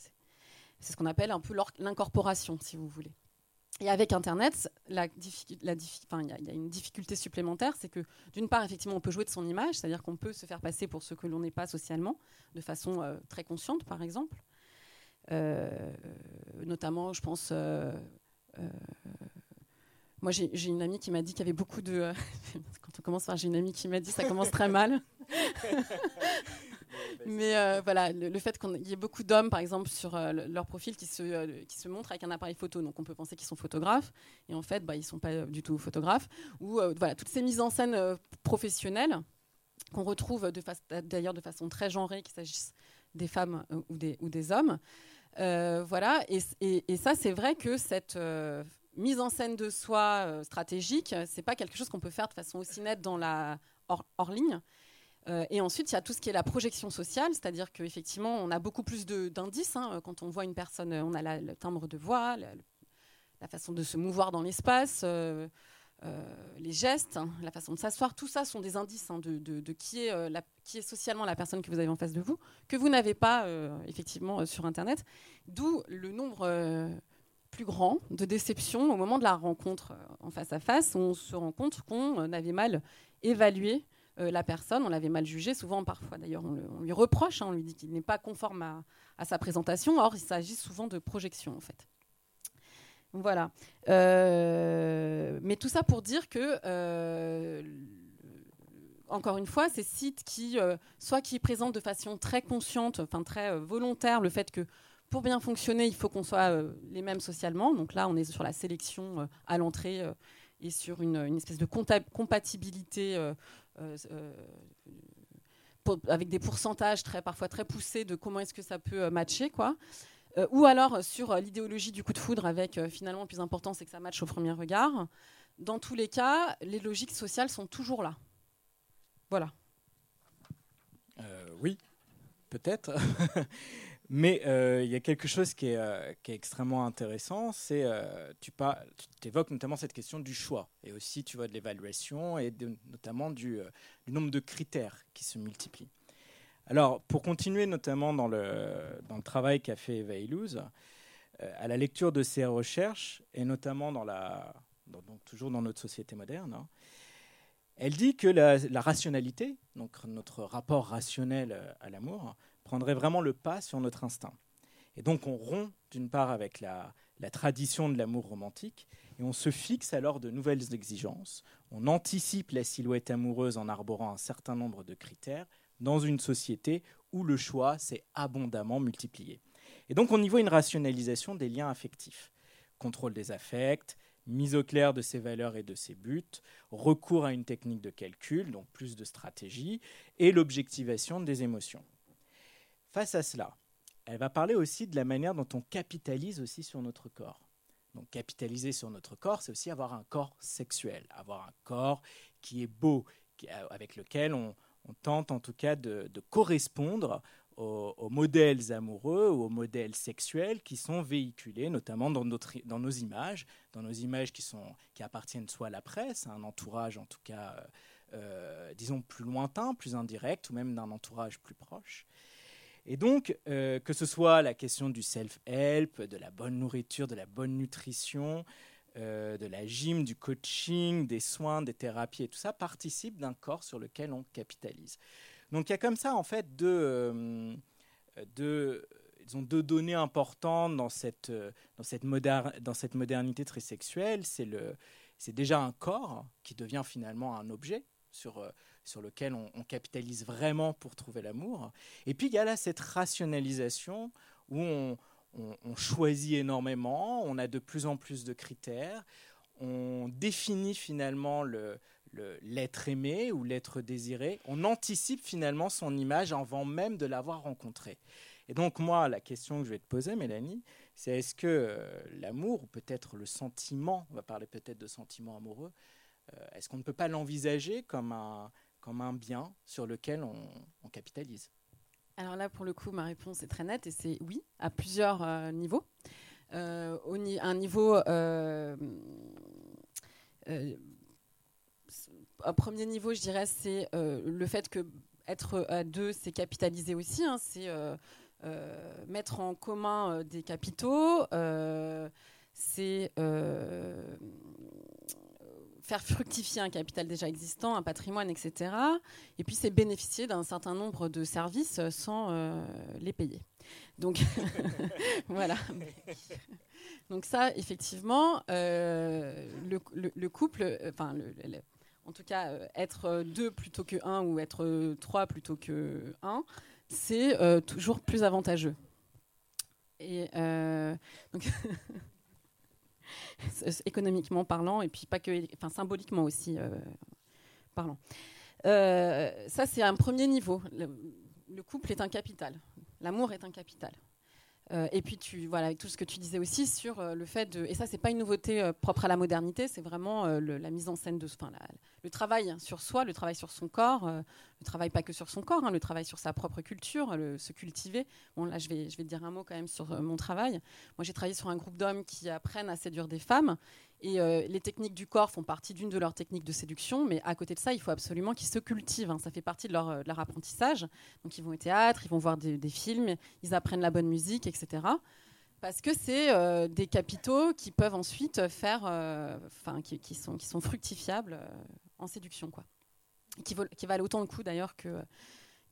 C'est ce qu'on appelle un peu l'incorporation, si vous voulez. Et avec Internet, il y, a une difficulté supplémentaire, c'est que d'une part, effectivement, on peut jouer de son image, c'est-à-dire qu'on peut se faire passer pour ce que l'on n'est pas socialement, de façon euh, très consciente, par exemple. Euh, notamment, je pense, moi, j'ai une amie qui m'a dit qu'il y avait beaucoup de. Euh, quand on commence par j'ai une amie qui m'a dit ça commence très mal. Mais euh, voilà, le, fait qu'il y ait beaucoup d'hommes, par exemple, sur euh, leur profil qui se, qui se montrent avec un appareil photo. Donc on peut penser qu'ils sont photographes. Et en fait, bah, ils ne sont pas du tout photographes. Ou voilà, toutes ces mises en scène professionnelles qu'on retrouve d'ailleurs de, façon très genrée, qu'il s'agisse des femmes ou, des, ou des hommes. voilà, et, et, et ça, c'est vrai que cette mise en scène de soi euh, stratégique, c'est pas quelque chose qu'on peut faire de façon aussi nette dans la hors, ligne. Euh, et ensuite, il y a tout ce qui est la projection sociale, c'est-à-dire qu'effectivement, on a beaucoup plus d'indices. Hein, quand on voit une personne, on a le timbre de voix, la, façon de se mouvoir dans l'espace, euh, les gestes, hein, la façon de s'asseoir, tout ça sont des indices hein, de, qui, est, socialement la personne que vous avez en face de vous, que vous n'avez pas effectivement sur Internet. D'où le nombre plus grand de déception au moment de la rencontre euh, en face à face. On se rend compte qu'on euh, avait mal évalué euh, la personne, on l'avait mal jugé. Souvent, parfois d'ailleurs, on, lui reproche, hein, on lui dit qu'il n'est pas conforme à, sa présentation. Or, il s'agit souvent de projection en fait. Voilà. mais tout ça pour dire que encore une fois, ces sites qui, soit qui présentent de façon très consciente, enfin très volontaire, le fait que pour bien fonctionner, il faut qu'on soit euh, les mêmes socialement. Donc là, on est sur la sélection euh, à l'entrée euh, et sur une, espèce de compatibilité avec des pourcentages très, parfois très poussés de comment est-ce que ça peut matcher. Quoi. ou alors sur l'idéologie du coup de foudre avec finalement le plus important, c'est que ça matche au premier regard. Dans tous les cas, les logiques sociales sont toujours là. Voilà. oui, peut-être. Mais euh, il y a quelque chose qui est, euh, extrêmement intéressant, c'est euh, tu, évoques notamment cette question du choix et aussi tu vois de l'évaluation et notamment du, nombre de critères qui se multiplient. Alors pour continuer notamment dans le, travail qu'a fait Eva à la lecture de ses recherches et notamment dans la, toujours dans notre société moderne, hein, Elle dit que la, rationalité, donc notre rapport rationnel à l'amour, prendrait vraiment le pas sur notre instinct. Et donc on rompt d'une part avec la, tradition de l'amour romantique et on se fixe alors de nouvelles exigences. On anticipe la silhouette amoureuse en arborant un certain nombre de critères dans une société où le choix s'est abondamment multiplié. Et donc on y voit une rationalisation des liens affectifs. Contrôle des affects, mise au clair de ses valeurs et de ses buts, recours à une technique de calcul, donc plus de stratégie, et l'objectivation des émotions. Face à cela, elle va parler aussi de la manière dont on capitalise aussi sur notre corps. Donc capitaliser sur notre corps, c'est aussi avoir un corps sexuel, avoir un corps qui est beau, euh, avec lequel on, tente en tout cas de, correspondre aux, modèles amoureux ou aux modèles sexuels qui sont véhiculés, notamment dans, nos images, dans nos images qui appartiennent soit à la presse, à un entourage en tout cas, euh, euh, disons, plus lointain, plus indirect, ou même d'un entourage plus proche. Et donc, euh, que ce soit la question du self-help, de la bonne nourriture, de la bonne nutrition, euh, de la gym, du coaching, des soins, des thérapies et tout ça, participe d'un corps sur lequel on capitalise. Donc il y a comme ça, en fait, deux, euh, deux, deux données importantes dans cette, dans cette, dans cette modernité très sexuelle. C'est déjà un corps qui devient finalement un objet sur sur lequel on, capitalise vraiment pour trouver l'amour. Et puis il y a là cette rationalisation où on, choisit énormément, on a de plus en plus de critères, on définit finalement le, l'être aimé ou l'être désiré, on anticipe finalement son image avant même de l'avoir rencontré. Et donc moi, la question que je vais te poser, Mélanie, c'est est-ce que euh, l'amour, ou peut-être le sentiment, on va parler peut-être de sentiment amoureux, euh, est-ce qu'on ne peut pas l'envisager comme un, comme un bien sur lequel on, capitalise Alors là, pour le coup, ma réponse est très nette et c'est oui, à plusieurs euh, niveaux. Euh, un niveau. Euh, un premier niveau, je dirais, c'est le fait que être à deux, c'est capitaliser aussi. Hein, c'est mettre en commun des capitaux. c'est faire fructifier un capital déjà existant, un patrimoine, etc. Et puis c'est bénéficier d'un certain nombre de services sans euh, les payer. Donc voilà. Donc ça, effectivement, euh, le, couple, enfin, en tout cas, euh, être deux plutôt que un ou être trois plutôt que un, c'est toujours plus avantageux. Et donc économiquement parlant, et puis pas que, enfin symboliquement aussi euh, parlant. Euh, ça, c'est un premier niveau. le, couple est un capital. L'amour est un capital. Euh, et puis tu voilà tout ce que tu disais aussi sur le fait de et ça c'est pas une nouveauté propre à la modernité c'est vraiment la mise en scène de enfin le travail sur soi le travail sur son corps le travail pas que sur son corps hein, le travail sur sa propre culture se cultiver bon là je vais je vais dire un mot quand même sur mon travail moi j'ai travaillé sur un groupe d'hommes qui apprennent à séduire des femmes et euh, les techniques du corps font partie d'une de leurs techniques de séduction, mais à côté de ça, il faut absolument qu'ils se cultivent. Hein. Ça fait partie de leur, euh, leur, apprentissage. Donc ils vont au théâtre, ils vont voir des, films, ils apprennent la bonne musique, etc. Parce que c'est euh, des capitaux qui peuvent ensuite faire, enfin, qui, sont, qui sont fructifiables en séduction, quoi. Qui, qui valent autant de coup d'ailleurs que,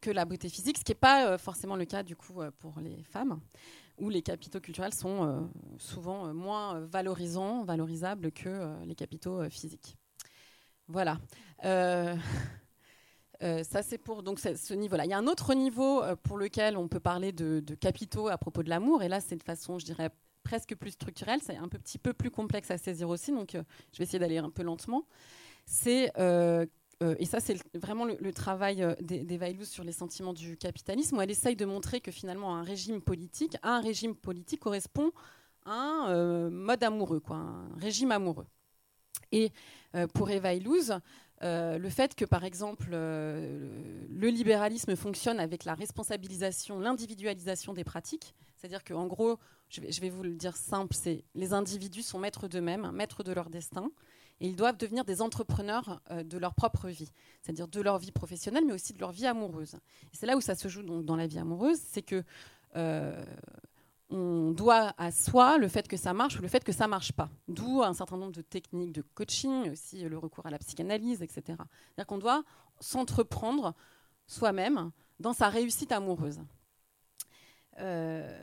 que la beauté physique, ce qui n'est pas forcément le cas du coup pour les femmes où les capitaux culturels sont euh, souvent euh, moins valorisants, valorisables que euh, les capitaux physiques. Voilà. ça, c'est pour donc, ce niveau-là. Il y a un autre niveau pour lequel on peut parler de, capitaux à propos de l'amour, et là, c'est de façon, je dirais, presque plus structurelle. C'est un petit peu plus complexe à saisir aussi, donc je vais essayer d'aller un peu lentement. C'est euh, et ça, c'est vraiment le, travail euh, des sur les sentiments du capitalisme, où elle essaye de montrer que finalement un régime politique, un régime politique correspond à un euh, mode amoureux, quoi, un régime amoureux. Et pour Eva Illouz, le fait que, par exemple, le libéralisme fonctionne avec la responsabilisation, l'individualisation des pratiques, c'est-à-dire qu'en gros, je vais, je vais, vous le dire simple, c'est les individus sont maîtres d'eux-mêmes, maîtres de leur destin, et ils doivent devenir des entrepreneurs euh, de leur propre vie, c'est-à-dire de leur vie professionnelle, mais aussi de leur vie amoureuse. C'est là où ça se joue donc, dans la vie amoureuse, c'est que euh, on doit à soi le fait que ça marche ou le fait que ça marche pas. D'où un certain nombre de techniques de coaching, aussi le recours à la psychanalyse, etc. C'est-à-dire qu'on doit s'entreprendre soi-même dans sa réussite amoureuse. Euh,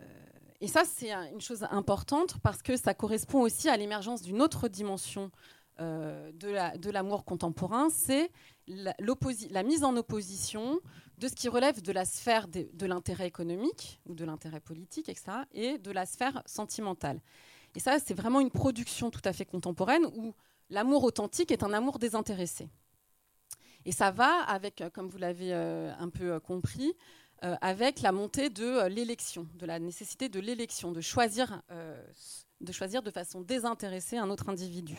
et ça, c'est une chose importante parce que ça correspond aussi à l'émergence d'une autre dimension euh, de l'amour contemporain, c'est la, mise en opposition de ce qui relève de la sphère de, l'intérêt économique ou de l'intérêt politique, etc., et de la sphère sentimentale. Et ça, c'est vraiment une production tout à fait contemporaine où l'amour authentique est un amour désintéressé. Et ça va avec, euh, comme vous l'avez euh, un peu compris, avec la montée de l'élection, de la nécessité de l'élection, de de choisir de façon désintéressée un autre individu.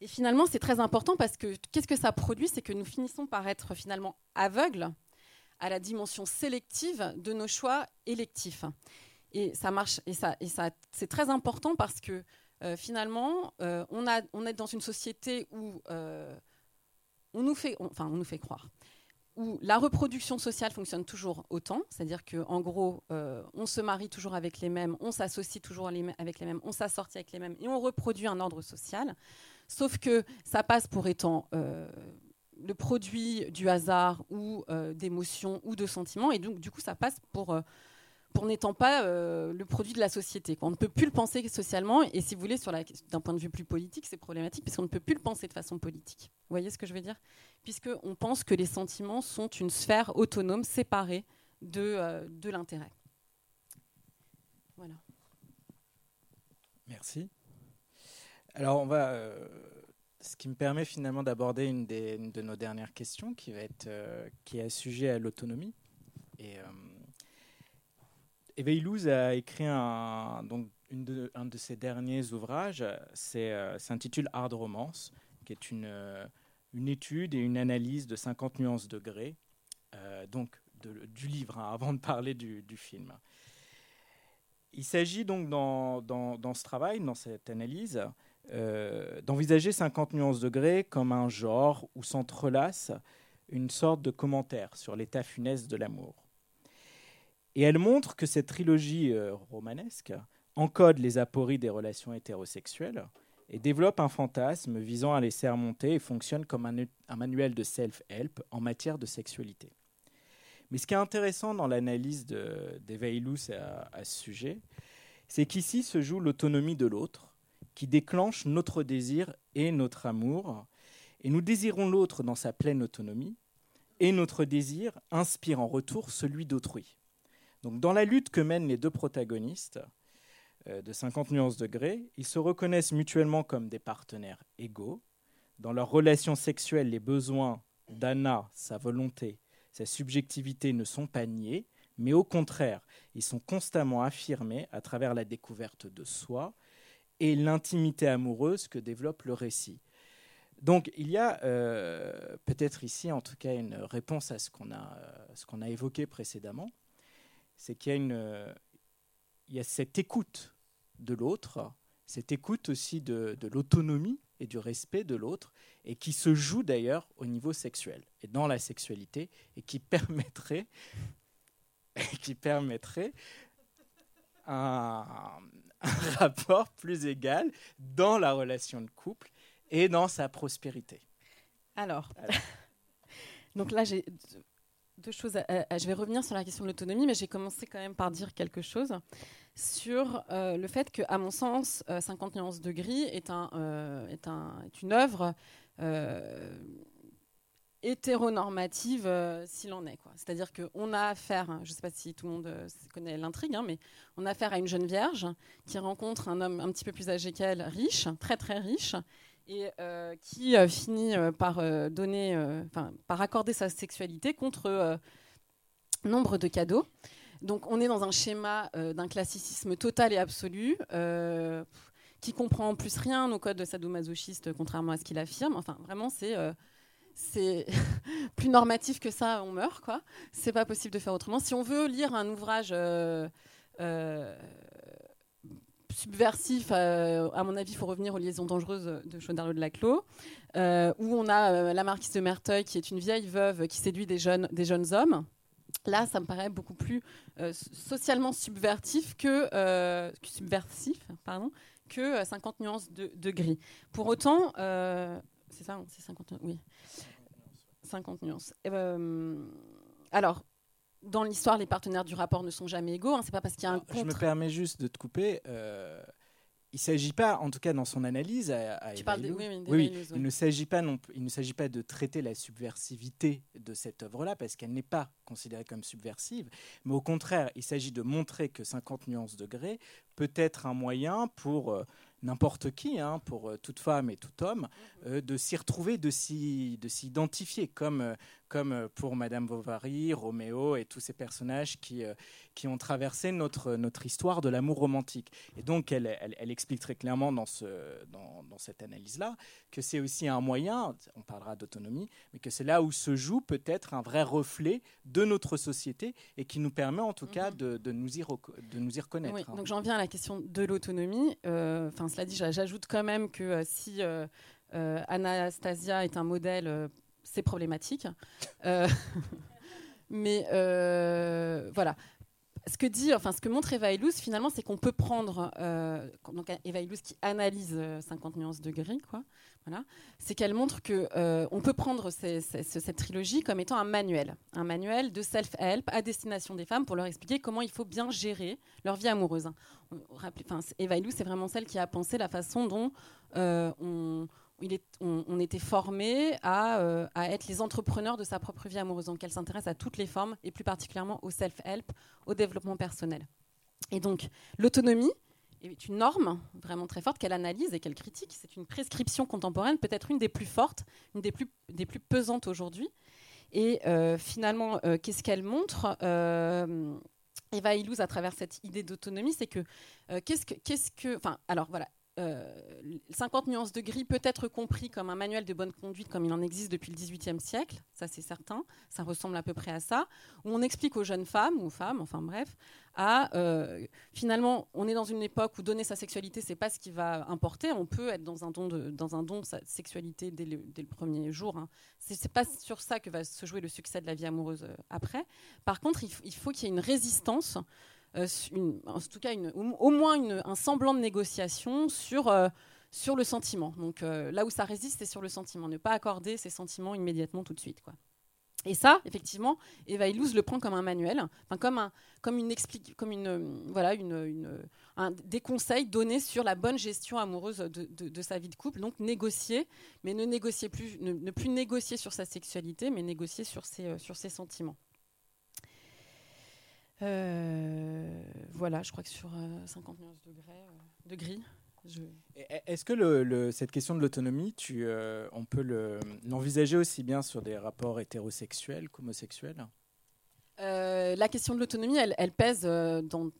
Et finalement, c'est très important parce que qu'est-ce que ça produit? C'est que nous finissons par être finalement aveugles à la dimension sélective de nos choix électifs. Et ça marche, et ça, et ça c'est très important parce que euh, finalement, euh, on, a, on est dans une société où euh, on nous fait, enfin, on nous fait croire où la reproduction sociale fonctionne toujours autant, c'est-à-dire qu'en gros, on se marie toujours avec les mêmes, on s'associe toujours avec les mêmes, on s'assortit avec les mêmes, et on reproduit un ordre social. Sauf que ça passe pour étant euh, le produit du hasard ou euh, d'émotions ou de sentiments. Et donc, du coup, ça passe pour, euh, pour n'étant pas le produit de la société. On ne peut plus le penser socialement. Et si vous voulez, d'un point de vue plus politique, c'est problématique puisqu'on ne peut plus le penser de façon politique. Vous voyez ce que je veux dire? Puisqu'on pense que les sentiments sont une sphère autonome, séparée de, de l'intérêt. Voilà. Merci. Alors, on va. Euh, ce qui me permet finalement d'aborder une, de nos dernières questions, qui va être euh, qui est sujet à l'autonomie. Et euh, a écrit un, donc une de, un de ses derniers ouvrages, s'intitule Hard Romance, qui est une, une étude et une analyse de 50 nuances de gré, donc du livre, hein, avant de parler du, du film. Il s'agit donc dans, dans, dans, ce travail, dans cette analyse, euh, d'envisager 50 nuances de gré comme un genre où s'entrelace une sorte de commentaire sur l'état funeste de l'amour. Et elle montre que cette trilogie euh, romanesque encode les apories des relations hétérosexuelles et développe un fantasme visant à les surmonter et fonctionne comme un, manuel de self-help en matière de sexualité. Mais ce qui est intéressant dans l'analyse d'Eveilous à, à ce sujet, c'est qu'ici se joue l'autonomie de l'autre, qui déclenche notre désir et notre amour. Et nous désirons l'autre dans sa pleine autonomie, et notre désir inspire en retour celui d'autrui. Donc dans la lutte que mènent les deux protagonistes euh, de 50 nuances de gré, ils se reconnaissent mutuellement comme des partenaires égaux. Dans leur relation sexuelle, les besoins d'Anna, sa volonté, sa subjectivité ne sont pas niés, mais au contraire, ils sont constamment affirmés à travers la découverte de soi et l'intimité amoureuse que développe le récit. Donc il y a euh, peut-être ici en tout cas une réponse à ce qu'on a, qu'on a évoqué précédemment, c'est qu'il y il y a cette écoute de l'autre, cette écoute aussi de, de l'autonomie et du respect de l'autre, et qui se joue d'ailleurs au niveau sexuel et dans la sexualité, et qui permettrait, qui permettrait un, un rapport plus égal dans la relation de couple et dans sa prospérité. Alors, donc là, j'ai deux choses. je vais revenir sur la question de l'autonomie, mais j'ai commencé quand même par dire quelque chose sur euh, le fait que, à mon sens, 50 euh, nuances de gris est, un, euh, est, un, est une œuvre hétéronormative euh, s'il en est. C'est-à-dire qu'on a affaire, je ne sais pas si tout le monde euh, connaît l'intrigue, hein, mais on a affaire à une jeune vierge qui rencontre un homme un petit peu plus âgé qu'elle, riche, très très riche, et euh, qui finit par donner, par accorder sa sexualité contre nombre de cadeaux. Donc on est dans un schéma d'un classicisme total et absolu qui comprend en plus rien au code de sadomasochiste, contrairement à ce qu'il affirme. Enfin, vraiment, c'est c'est plus normatif que ça, on meurt, quoi. C'est pas possible de faire autrement. Si on veut lire un ouvrage euh, euh, subversif, euh, à mon avis, il faut revenir aux liaisons dangereuses de Chaudarlot de Laclos, où on a la marquise de Merteuil, qui est une vieille veuve qui séduit des jeunes, hommes. Là, ça me paraît beaucoup plus socialement subvertif que subversif, pardon, que 50 nuances de gris. Pour autant, c'est ça, c'est 50, oui, 50 nuances. alors, dans l'histoire, les partenaires du rapport ne sont jamais égaux. Hein. C'est pas parce qu'il y a un contre... Je me permets juste de te couper. Euh, il ne s'agit pas, en tout cas dans son analyse, à, tu parles de, oui, il ne s'agit pas non, il ne s'agit pas de traiter la subversivité de cette œuvre-là parce qu'elle n'est pas considérée comme subversive, mais au contraire, il s'agit de montrer que 50 nuances de gré peut être un moyen pour euh, n'importe qui, hein, pour euh, toute femme et tout homme, mhm. de s'y retrouver, de s'y identifier, comme comme euh, pour Madame Bovary, Roméo et tous ces personnages qui, euh, qui ont traversé notre, notre histoire de l'amour romantique. Et donc, elle, elle, explique très clairement dans, ce, dans, dans cette analyse-là que c'est aussi un moyen, on parlera d'autonomie, mais que c'est là où se joue peut-être un vrai reflet de notre société et qui nous permet en tout cas mhm. de, de, nous, y de nous y reconnaître. Oui, donc j'en viens à la question de l'autonomie. Euh, enfin, cela dit, j'ajoute quand même que si Anastasia est un modèle c'est problématique. Euh, mais euh, voilà. Ce que dit, enfin, ce que montre Eva Illouz, finalement, c'est qu'on peut prendre, euh, donc Eva Illouz qui analyse 50 nuances de gris, quoi. Voilà, c'est qu'elle montre que on peut prendre cette trilogie comme étant un manuel, un manuel de self-help à destination des femmes pour leur expliquer comment il faut bien gérer leur vie amoureuse. Enfin, Eva Illouz, c'est vraiment celle qui a pensé la façon dont on on, était formé euh, à, être les entrepreneurs de sa propre vie amoureuse. Donc elle s'intéresse à toutes les formes et plus particulièrement au self-help, au développement personnel. Et donc l'autonomie est une norme vraiment très forte qu'elle analyse et qu'elle critique. C'est une prescription contemporaine, peut-être une des plus fortes, une des plus, pesantes aujourd'hui. Et euh, finalement, euh, qu'est-ce qu'elle montre Eva Illouz, à travers cette idée d'autonomie, c'est que qu'est-ce que, qu'est-ce que, enfin, alors voilà, 50 euh, nuances de gris peut être compris comme un manuel de bonne conduite comme il en existe depuis le XVIIIe siècle, ça c'est certain, ça ressemble à peu près à ça, où on explique aux jeunes femmes ou femmes, enfin bref, à euh, finalement on est dans une époque où donner sa sexualité c'est pas ce qui va importer, on peut être dans un don de, dans un don sa sexualité dès le, premier jour, hein. c'est pas sur ça que va se jouer le succès de la vie amoureuse euh, après. Par contre il faut qu'il y ait une résistance euh, en tout cas au moins un semblant de négociation sur, euh, sur le sentiment. Donc euh, là où ça résiste, c'est sur le sentiment. Ne pas accorder ses sentiments immédiatement tout de suite. Quoi. Et ça, effectivement, Eva Illouz le prend comme un manuel, comme un, comme une comme une, voilà, une, un, des conseils donnés sur la bonne gestion amoureuse de, de, sa vie de couple. Donc négocier, mais ne négocier plus, ne, plus négocier sur sa sexualité, mais négocier sur ses, sur ses sentiments. Euh, voilà, je crois que sur 50 euh, degrés euh, de gris. Est-ce que le, cette question de l'autonomie, on peut l'envisager aussi bien sur des rapports hétérosexuels qu'homosexuels? La question de l'autonomie, elle, pèse dans,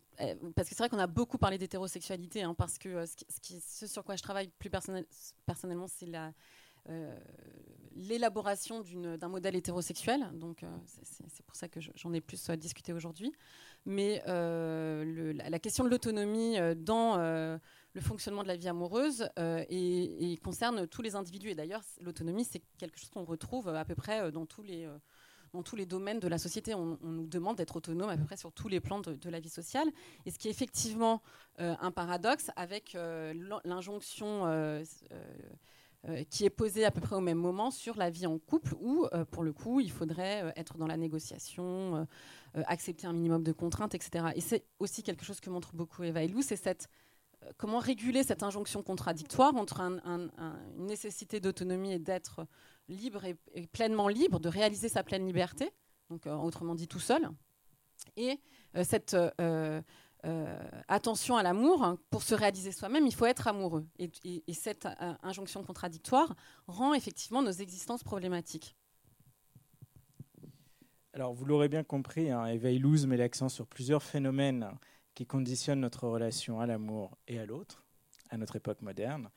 parce que c'est vrai qu'on a beaucoup parlé d'hétérosexualité, hein, parce que ce, qui, ce, sur quoi je travaille plus personnel, personnellement, c'est la, l'élaboration d'un modèle hétérosexuel. Donc, euh, c'est pour ça que j'en ai plus euh, discuté aujourd'hui. Mais la, question de l'autonomie dans le fonctionnement de la vie amoureuse et, concerne tous les individus. Et d'ailleurs, l'autonomie, c'est quelque chose qu'on retrouve à peu près dans tous les dans tous les domaines de la société. On, nous demande d'être autonome à peu près sur tous les plans de, la vie sociale. Et ce qui est effectivement un paradoxe avec l'injonction euh, qui est posée à peu près au même moment sur la vie en couple, où, euh, pour le coup, il faudrait euh, être dans la négociation, accepter un minimum de contraintes, etc. Et c'est aussi quelque chose que montre beaucoup Eva Ilou, c'est cette comment réguler cette injonction contradictoire entre une nécessité d'autonomie et d'être libre et, pleinement libre, de réaliser sa pleine liberté, donc autrement dit tout seul, et cette euh, attention à l'amour, pour se réaliser soi-même, il faut être amoureux. Et, cette euh, injonction contradictoire rend effectivement nos existences problématiques. Alors, vous l'aurez bien compris, hein, met l'accent sur plusieurs phénomènes qui conditionnent notre relation à l'amour et à l'autre, à notre époque moderne.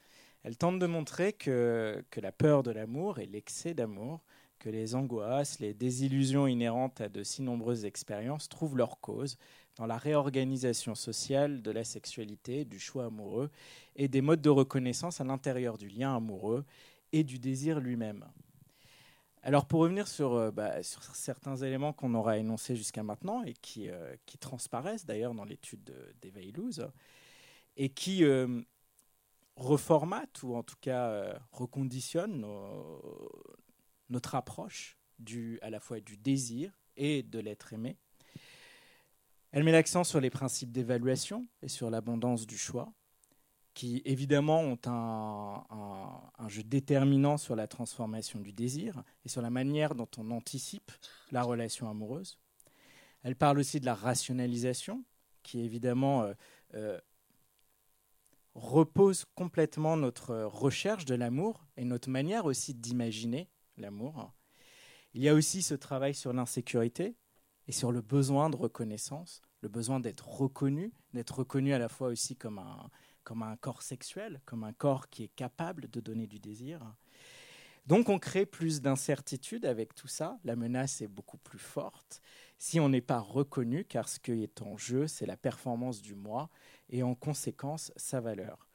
Elle tente de montrer que la peur de l'amour et l'excès d'amour, que les angoisses, les désillusions inhérentes à de si nombreuses expériences trouvent leur cause dans la réorganisation sociale de la sexualité, du choix amoureux et des modes de reconnaissance à l'intérieur du lien amoureux et du désir lui-même. Alors pour revenir sur, bah, sur certains éléments qu'on aura énoncés jusqu'à maintenant et qui, qui transparaissent d'ailleurs dans l'étude d'Eva Illouz et qui reformate ou en tout cas reconditionne notre approche du, à la fois du désir et de l'être aimé. Elle met l'accent sur les principes d'évaluation et sur l'abondance du choix, qui évidemment ont un, jeu déterminant sur la transformation du désir et sur la manière dont on anticipe la relation amoureuse. Elle parle aussi de la rationalisation, qui évidemment euh, euh, repose complètement notre recherche de l'amour et notre manière aussi d'imaginer l'amour. Il y a aussi ce travail sur l'insécurité et sur le besoin de reconnaissance, le besoin d'être reconnu, d'être reconnu à la fois aussi comme un, comme un corps sexuel, comme un corps qui est capable de donner du désir. Donc on crée plus d'incertitude avec tout ça, la menace est beaucoup plus forte si on n'est pas reconnu, car ce qui est en jeu, c'est la performance du moi et en conséquence sa valeur.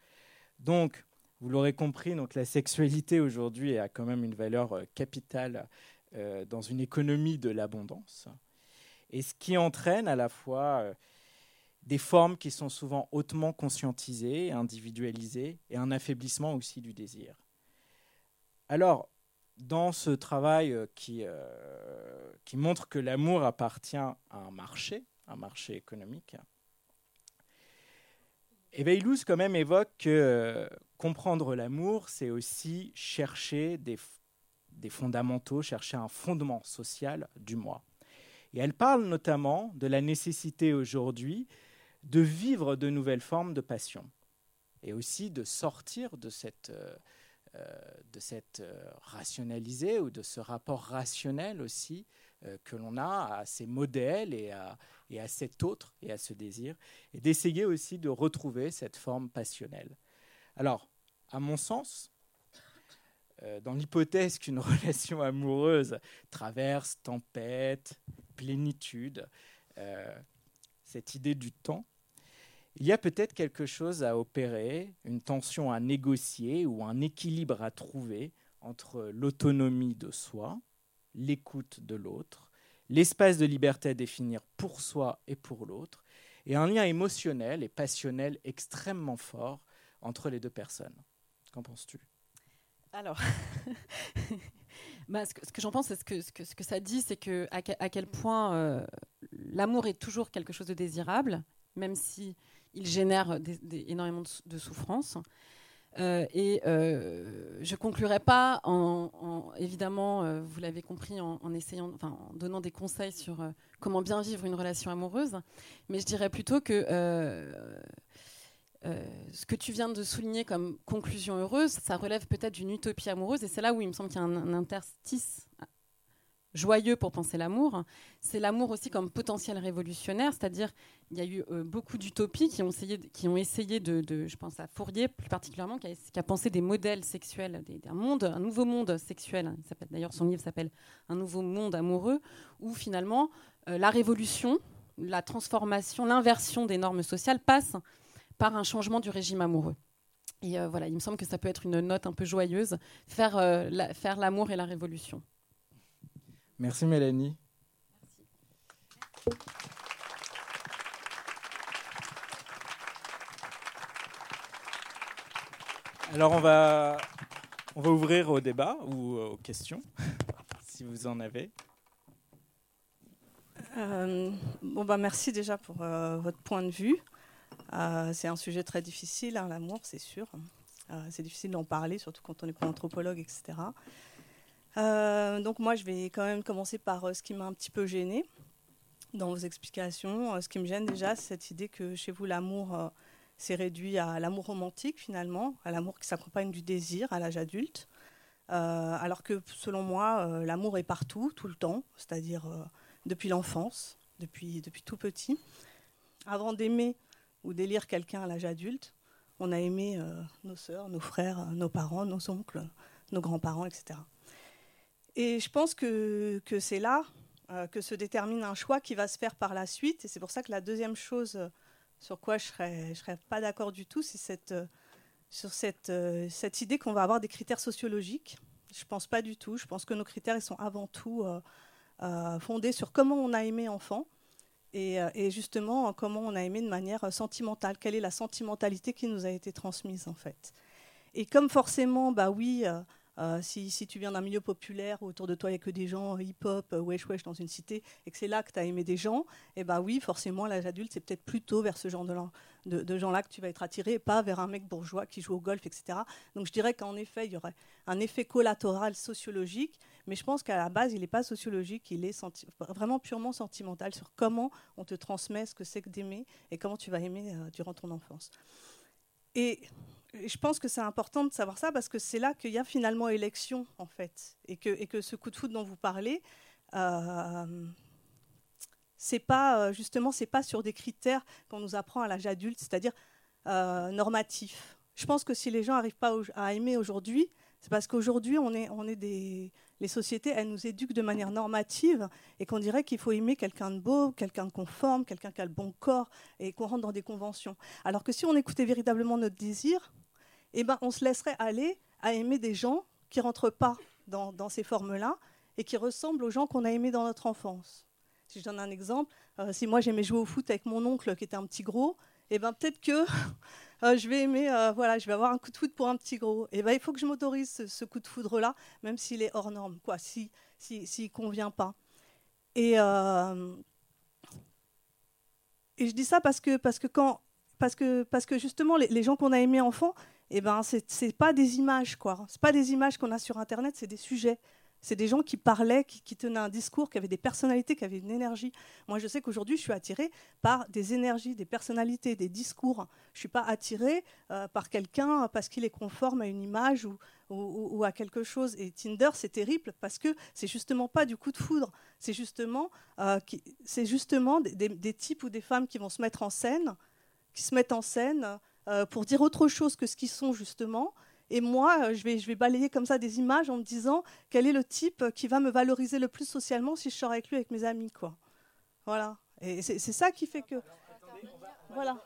Donc, vous l'aurez compris, donc la sexualité aujourd'hui a quand même une valeur euh, capitale euh, dans une économie de l'abondance, et ce qui entraîne à la fois euh, des formes qui sont souvent hautement conscientisées, individualisées, et un affaiblissement aussi du désir. Alors, dans ce travail qui montre que l'amour appartient à un marché, un marché économique, Eveilouz quand même évoque que comprendre l'amour, c'est aussi chercher des fondamentaux, chercher un fondement social du moi. Et elle parle notamment de la nécessité aujourd'hui de vivre de nouvelles formes de passion et aussi de sortir de cette, euh, euh, euh, rationalisée ou de ce rapport rationnel aussi que l'on a à ces modèles et à, et à cet autre et à ce désir, et d'essayer aussi de retrouver cette forme passionnelle. Alors, à mon sens, euh, dans l'hypothèse qu'une relation amoureuse traverse tempête, plénitude, euh, cette idée du temps, il y a peut-être quelque chose à opérer, une tension à négocier ou un équilibre à trouver entre l'autonomie de soi, l'écoute de l'autre, l'espace de liberté à définir pour soi et pour l'autre, et un lien émotionnel et passionnel extrêmement fort entre les deux personnes. Qu'en penses-tu? Alors, bah, ce que, j'en pense, c'est ce que, ce, que, ce que ça dit, c'est que à, quel point euh, l'amour est toujours quelque chose de désirable, même si il génère énormément de, souffrance. Euh, et euh, je conclurai pas en, évidemment, vous l'avez compris, en, essayant, enfin, en donnant des conseils sur comment bien vivre une relation amoureuse, mais je dirais plutôt que euh, ce que tu viens de souligner comme conclusion heureuse, ça relève peut-être d'une utopie amoureuse, et c'est là où il me semble qu'il y a un, interstice joyeux pour penser l'amour. C'est l'amour aussi comme potentiel révolutionnaire, c'est-à-dire il y a eu euh, beaucoup d'utopies qui ont essayé, qui ont essayé de, je pense à Fourier plus particulièrement, qui a, pensé des modèles sexuels, d'un monde, un nouveau monde sexuel. D'ailleurs, son livre s'appelle Un nouveau monde amoureux, où finalement euh, la révolution, la transformation, l'inversion des normes sociales passe par un changement du régime amoureux. Et euh, voilà, il me semble que ça peut être une note un peu joyeuse, faire, faire l'amour et la révolution. Merci Mélanie. Alors on va, on va ouvrir au débat ou aux questions, si vous en avez. Euh, bon bah merci déjà pour votre point de vue. Euh, c'est un sujet très difficile, hein, l'amour, c'est sûr. Euh, c'est difficile d'en parler, surtout quand on n'est pas anthropologue, etc. Euh, donc moi, je vais quand même commencer par ce qui m'a un petit peu gêné dans vos explications. ce qui me gêne déjà, c'est cette idée que chez vous, l'amour s'est réduit à l'amour romantique, finalement, à l'amour qui s'accompagne du désir à l'âge adulte. alors que selon moi, l'amour est partout, tout le temps, c'est-à-dire depuis l'enfance, depuis, depuis tout petit. Avant d'aimer ou d'élire quelqu'un à l'âge adulte, on a aimé euh, nos sœurs, nos frères, nos parents, nos oncles, nos grands-parents, etc. Et je pense que, c'est là euh, que se détermine un choix qui va se faire par la suite. Et c'est pour ça que la deuxième chose sur quoi je ne serais, pas d'accord du tout, c'est cette, sur cette, cette idée qu'on va avoir des critères sociologiques Je pense pas du tout. Je pense que nos critères sont avant tout fondés sur comment on a aimé enfant. Et, justement comment on a aimé de manière sentimentale. Quelle est la sentimentalité qui nous a été transmise en fait. Et comme forcément, bah oui, euh, si, tu viens d'un milieu populaire où autour de toi il n'y a que des gens hip-hop, euh, wesh wesh dans une cité, et que c'est là que tu as aimé des gens, et eh ben oui, forcément, l'âge adulte, c'est peut-être plutôt vers ce genre de, gens-là que tu vas être attiré, pas vers un mec bourgeois qui joue au golf, etc. Donc je dirais qu'en effet, il y aurait un effet collatéral sociologique, mais je pense qu'à la base, il n'est pas sociologique, il est vraiment purement sentimental sur comment on te transmet ce que c'est que d'aimer et comment tu vas aimer euh, durant ton enfance. Et je pense que c'est important de savoir ça parce que c'est là qu'il y a finalement élection, en fait. Et que, ce coup de foot dont vous parlez, euh, c'est pas, euh, justement, c'est pas sur des critères qu'on nous apprend à l'âge adulte, c'est-à-dire euh, normatifs. Je pense que si les gens n'arrivent pas à aimer aujourd'hui, c'est parce qu'aujourd'hui, on est, on est des, les sociétés, elles nous éduquent de manière normative et qu'on dirait qu'il faut aimer quelqu'un de beau, quelqu'un de conforme, quelqu'un qui a le bon corps et qu'on rentre dans des conventions. Alors que si on écoutait véritablement notre désir, eh ben, on se laisserait aller à aimer des gens qui ne rentrent pas dans, ces formes-là et qui ressemblent aux gens qu'on a aimés dans notre enfance. Si je donne un exemple, euh, si moi j'aimais jouer au foot avec mon oncle qui était un petit gros, eh ben peut-être que euh, je vais aimer, euh, voilà, je vais avoir un coup de foudre pour un petit gros. Eh ben il faut que je m'autorise ce, coup de foudre-là, même s'il est hors norme, s'il si, convient pas. Et, et je dis ça parce que parce que quand parce que parce que justement les, les gens qu'on a aimés enfants, eh ben, c'est pas des images, quoi. C'est pas des images qu'on a sur Internet, c'est des sujets. C'est des gens qui parlaient, qui, tenaient un discours, qui avaient des personnalités, qui avaient une énergie. Moi, je sais qu'aujourd'hui, je suis attirée par des énergies, des personnalités, des discours. Je ne suis pas attirée euh, par quelqu'un parce qu'il est conforme à une image ou, à quelque chose. Et Tinder, c'est terrible parce que c'est justement pas du coup de foudre. C'est justement, euh, justement des, des, types ou des femmes qui vont se mettre en scène, qui se mettent en scène euh, pour dire autre chose que ce qu'ils sont justement. Et moi, euh, je vais, balayer comme ça des images en me disant quel est le type qui va me valoriser le plus socialement si je sors avec lui, avec mes amis. Quoi. Voilà. Et c'est ça qui fait que... Voilà.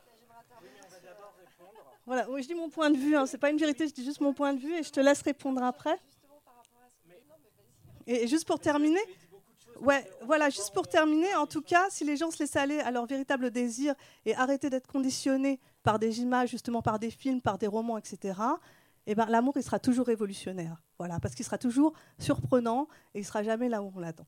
Voilà, je dis mon point de vue, hein. c'est pas une vérité, je dis juste mon point de vue et je te laisse répondre après. Et juste pour terminer, ouais, voilà, juste pour terminer, en tout cas, si les gens se laissaient aller à leur véritable désir et arrêter d'être conditionnés par des images, justement par des films, par des romans, etc., eh ben, l'amour, il sera toujours révolutionnaire. Voilà, parce qu'il sera toujours surprenant et il sera jamais là où on l'attend.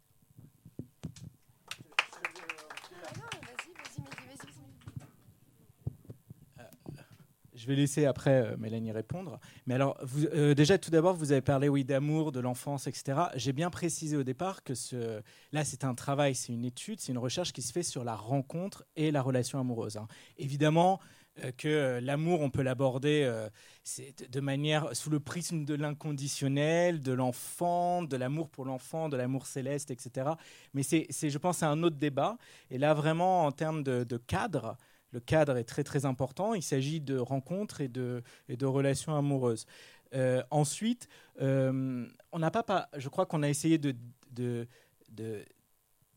Je vais laisser après euh, Mélanie répondre. Mais alors, euh, déjà, tout d'abord, vous avez parlé, oui, d'amour, de l'enfance, etc. J'ai bien précisé au départ que là, c'est un travail, c'est une étude, c'est une recherche qui se fait sur la rencontre et la relation amoureuse. Hein. Évidemment, euh, que euh, l'amour, on peut l'aborder euh, de manière sous le prisme de l'inconditionnel, de l'enfant, de l'amour pour l'enfant, de l'amour céleste, etc. Mais c'est, je pense, un autre débat. Et là, vraiment, en termes de, cadre, le cadre est très très important. Il s'agit de rencontres et de, relations amoureuses. ensuite, on n'a pas, je crois qu'on a essayé de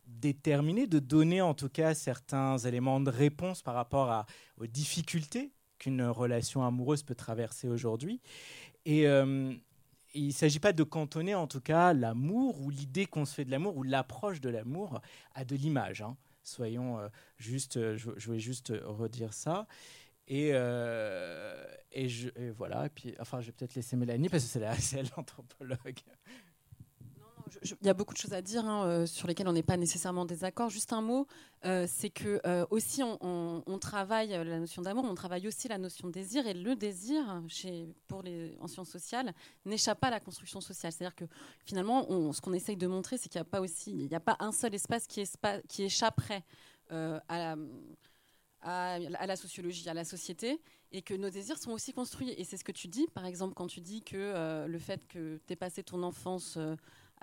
déterminer, de donner en tout cas certains éléments de réponse par rapport aux difficultés qu'une relation amoureuse peut traverser aujourd'hui. Et euh, il ne s'agit pas de cantonner en tout cas l'amour ou l'idée qu'on se fait de l'amour ou l'approche de l'amour à de l'image. Hein. Soyons euh, juste, euh, je, vais juste redire ça. Et, et, je, voilà, puis, enfin, je vais peut-être laisser Mélanie parce que c'est l'anthropologue il y a beaucoup de choses à dire hein, euh, sur lesquelles on n'est pas nécessairement désaccord. Juste un mot, euh, c'est que euh, aussi on, travaille la notion d'amour, on travaille aussi la notion de désir, et le désir, chez, pour les en sciences sociales, n'échappe pas à la construction sociale. C'est-à-dire que finalement, ce qu'on essaye de montrer, c'est qu'il n'y a pas il n'y a pas un seul espace qui, qui échapperait à la sociologie, à la société, et que nos désirs sont aussi construits. Et c'est ce que tu dis, par exemple, quand tu dis que le fait que tu aies passé ton enfance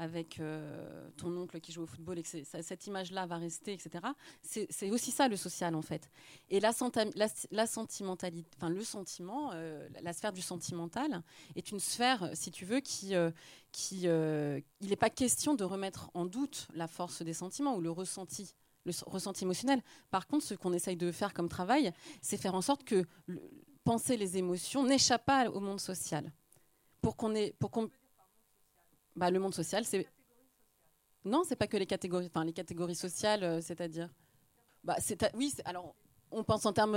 avec euh, ton oncle qui joue au football et cette image-là va rester, etc. C'est aussi ça le social en fait. Et la, la, sentimentalité, enfin le sentiment, euh, la sphère du sentimental est une sphère, si tu veux, qui, euh, qui il n'est pas question de remettre en doute la force des sentiments ou le ressenti le ressenti émotionnel. Par contre, ce qu'on essaye de faire comme travail, c'est faire en sorte que penser les émotions n'échappe pas au monde social. Pour qu'on ait, pour qu'on bah, Le monde social, c'est. Non, c'est pas que les catégories, enfin les catégories sociales, euh, c'est-à-dire. Bah, oui, alors on pense en termes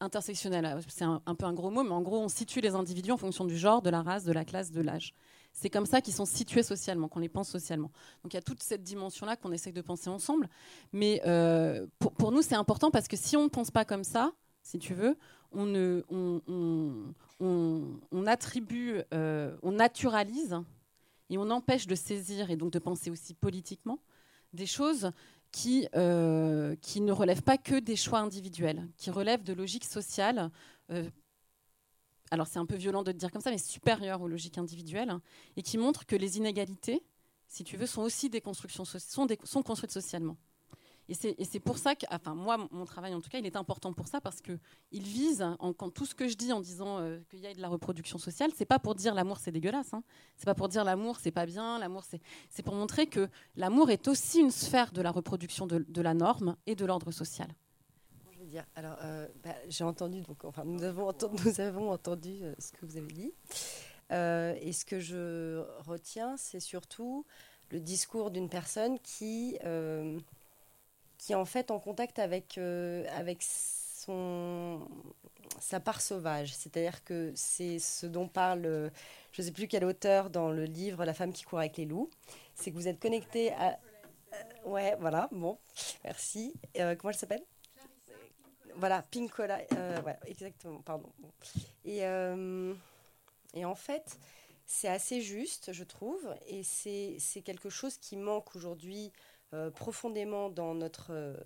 intersectionnels, c'est un, peu un gros mot, mais en gros, on situe les individus en fonction du genre, de la race, de la classe, de l'âge. C'est comme ça qu'ils sont situés socialement, qu'on les pense socialement. Donc il y a toute cette dimension-là qu'on essaie de penser ensemble. Mais euh, pour, nous, c'est important parce que si on ne pense pas comme ça, si tu veux, on, attribue, euh, on naturalise et on empêche de saisir et donc de penser aussi politiquement des choses qui, euh, ne relèvent pas que des choix individuels, qui relèvent de logiques sociales alors c'est un peu violent de te dire comme ça, mais supérieure aux logiques individuelles, et qui montre que les inégalités, si tu veux, sont aussi des constructions, sont construites socialement. Et c'est pour ça que, enfin moi, mon travail en tout cas, il est important pour ça parce que il vise, quand tout ce que je dis en disant euh, qu'il y a de la reproduction sociale, c'est pas pour dire l'amour c'est dégueulasse, hein. c'est pas pour dire l'amour c'est pas bien, l'amour c'est, pour montrer que l'amour est aussi une sphère de la reproduction de la norme et de l'ordre social. Alors, euh, bah, j'ai entendu, donc, enfin, nous avons entendu, nous avons entendu euh, ce que vous avez dit. Et ce que je retiens, c'est surtout le discours d'une personne qui, qui est en fait en contact avec, avec son, sa part sauvage. C'est-à-dire que c'est ce dont parle, je ne sais plus quel auteur dans le livre La femme qui court avec les loups. C'est que vous êtes connecté à. ouais, voilà, bon, merci. comment elle s'appelle? Voilà, Pinkola, euh, exactement, pardon. Et, euh, et en fait, c'est assez juste, je trouve, et c'est quelque chose qui manque aujourd'hui euh, profondément dans notre,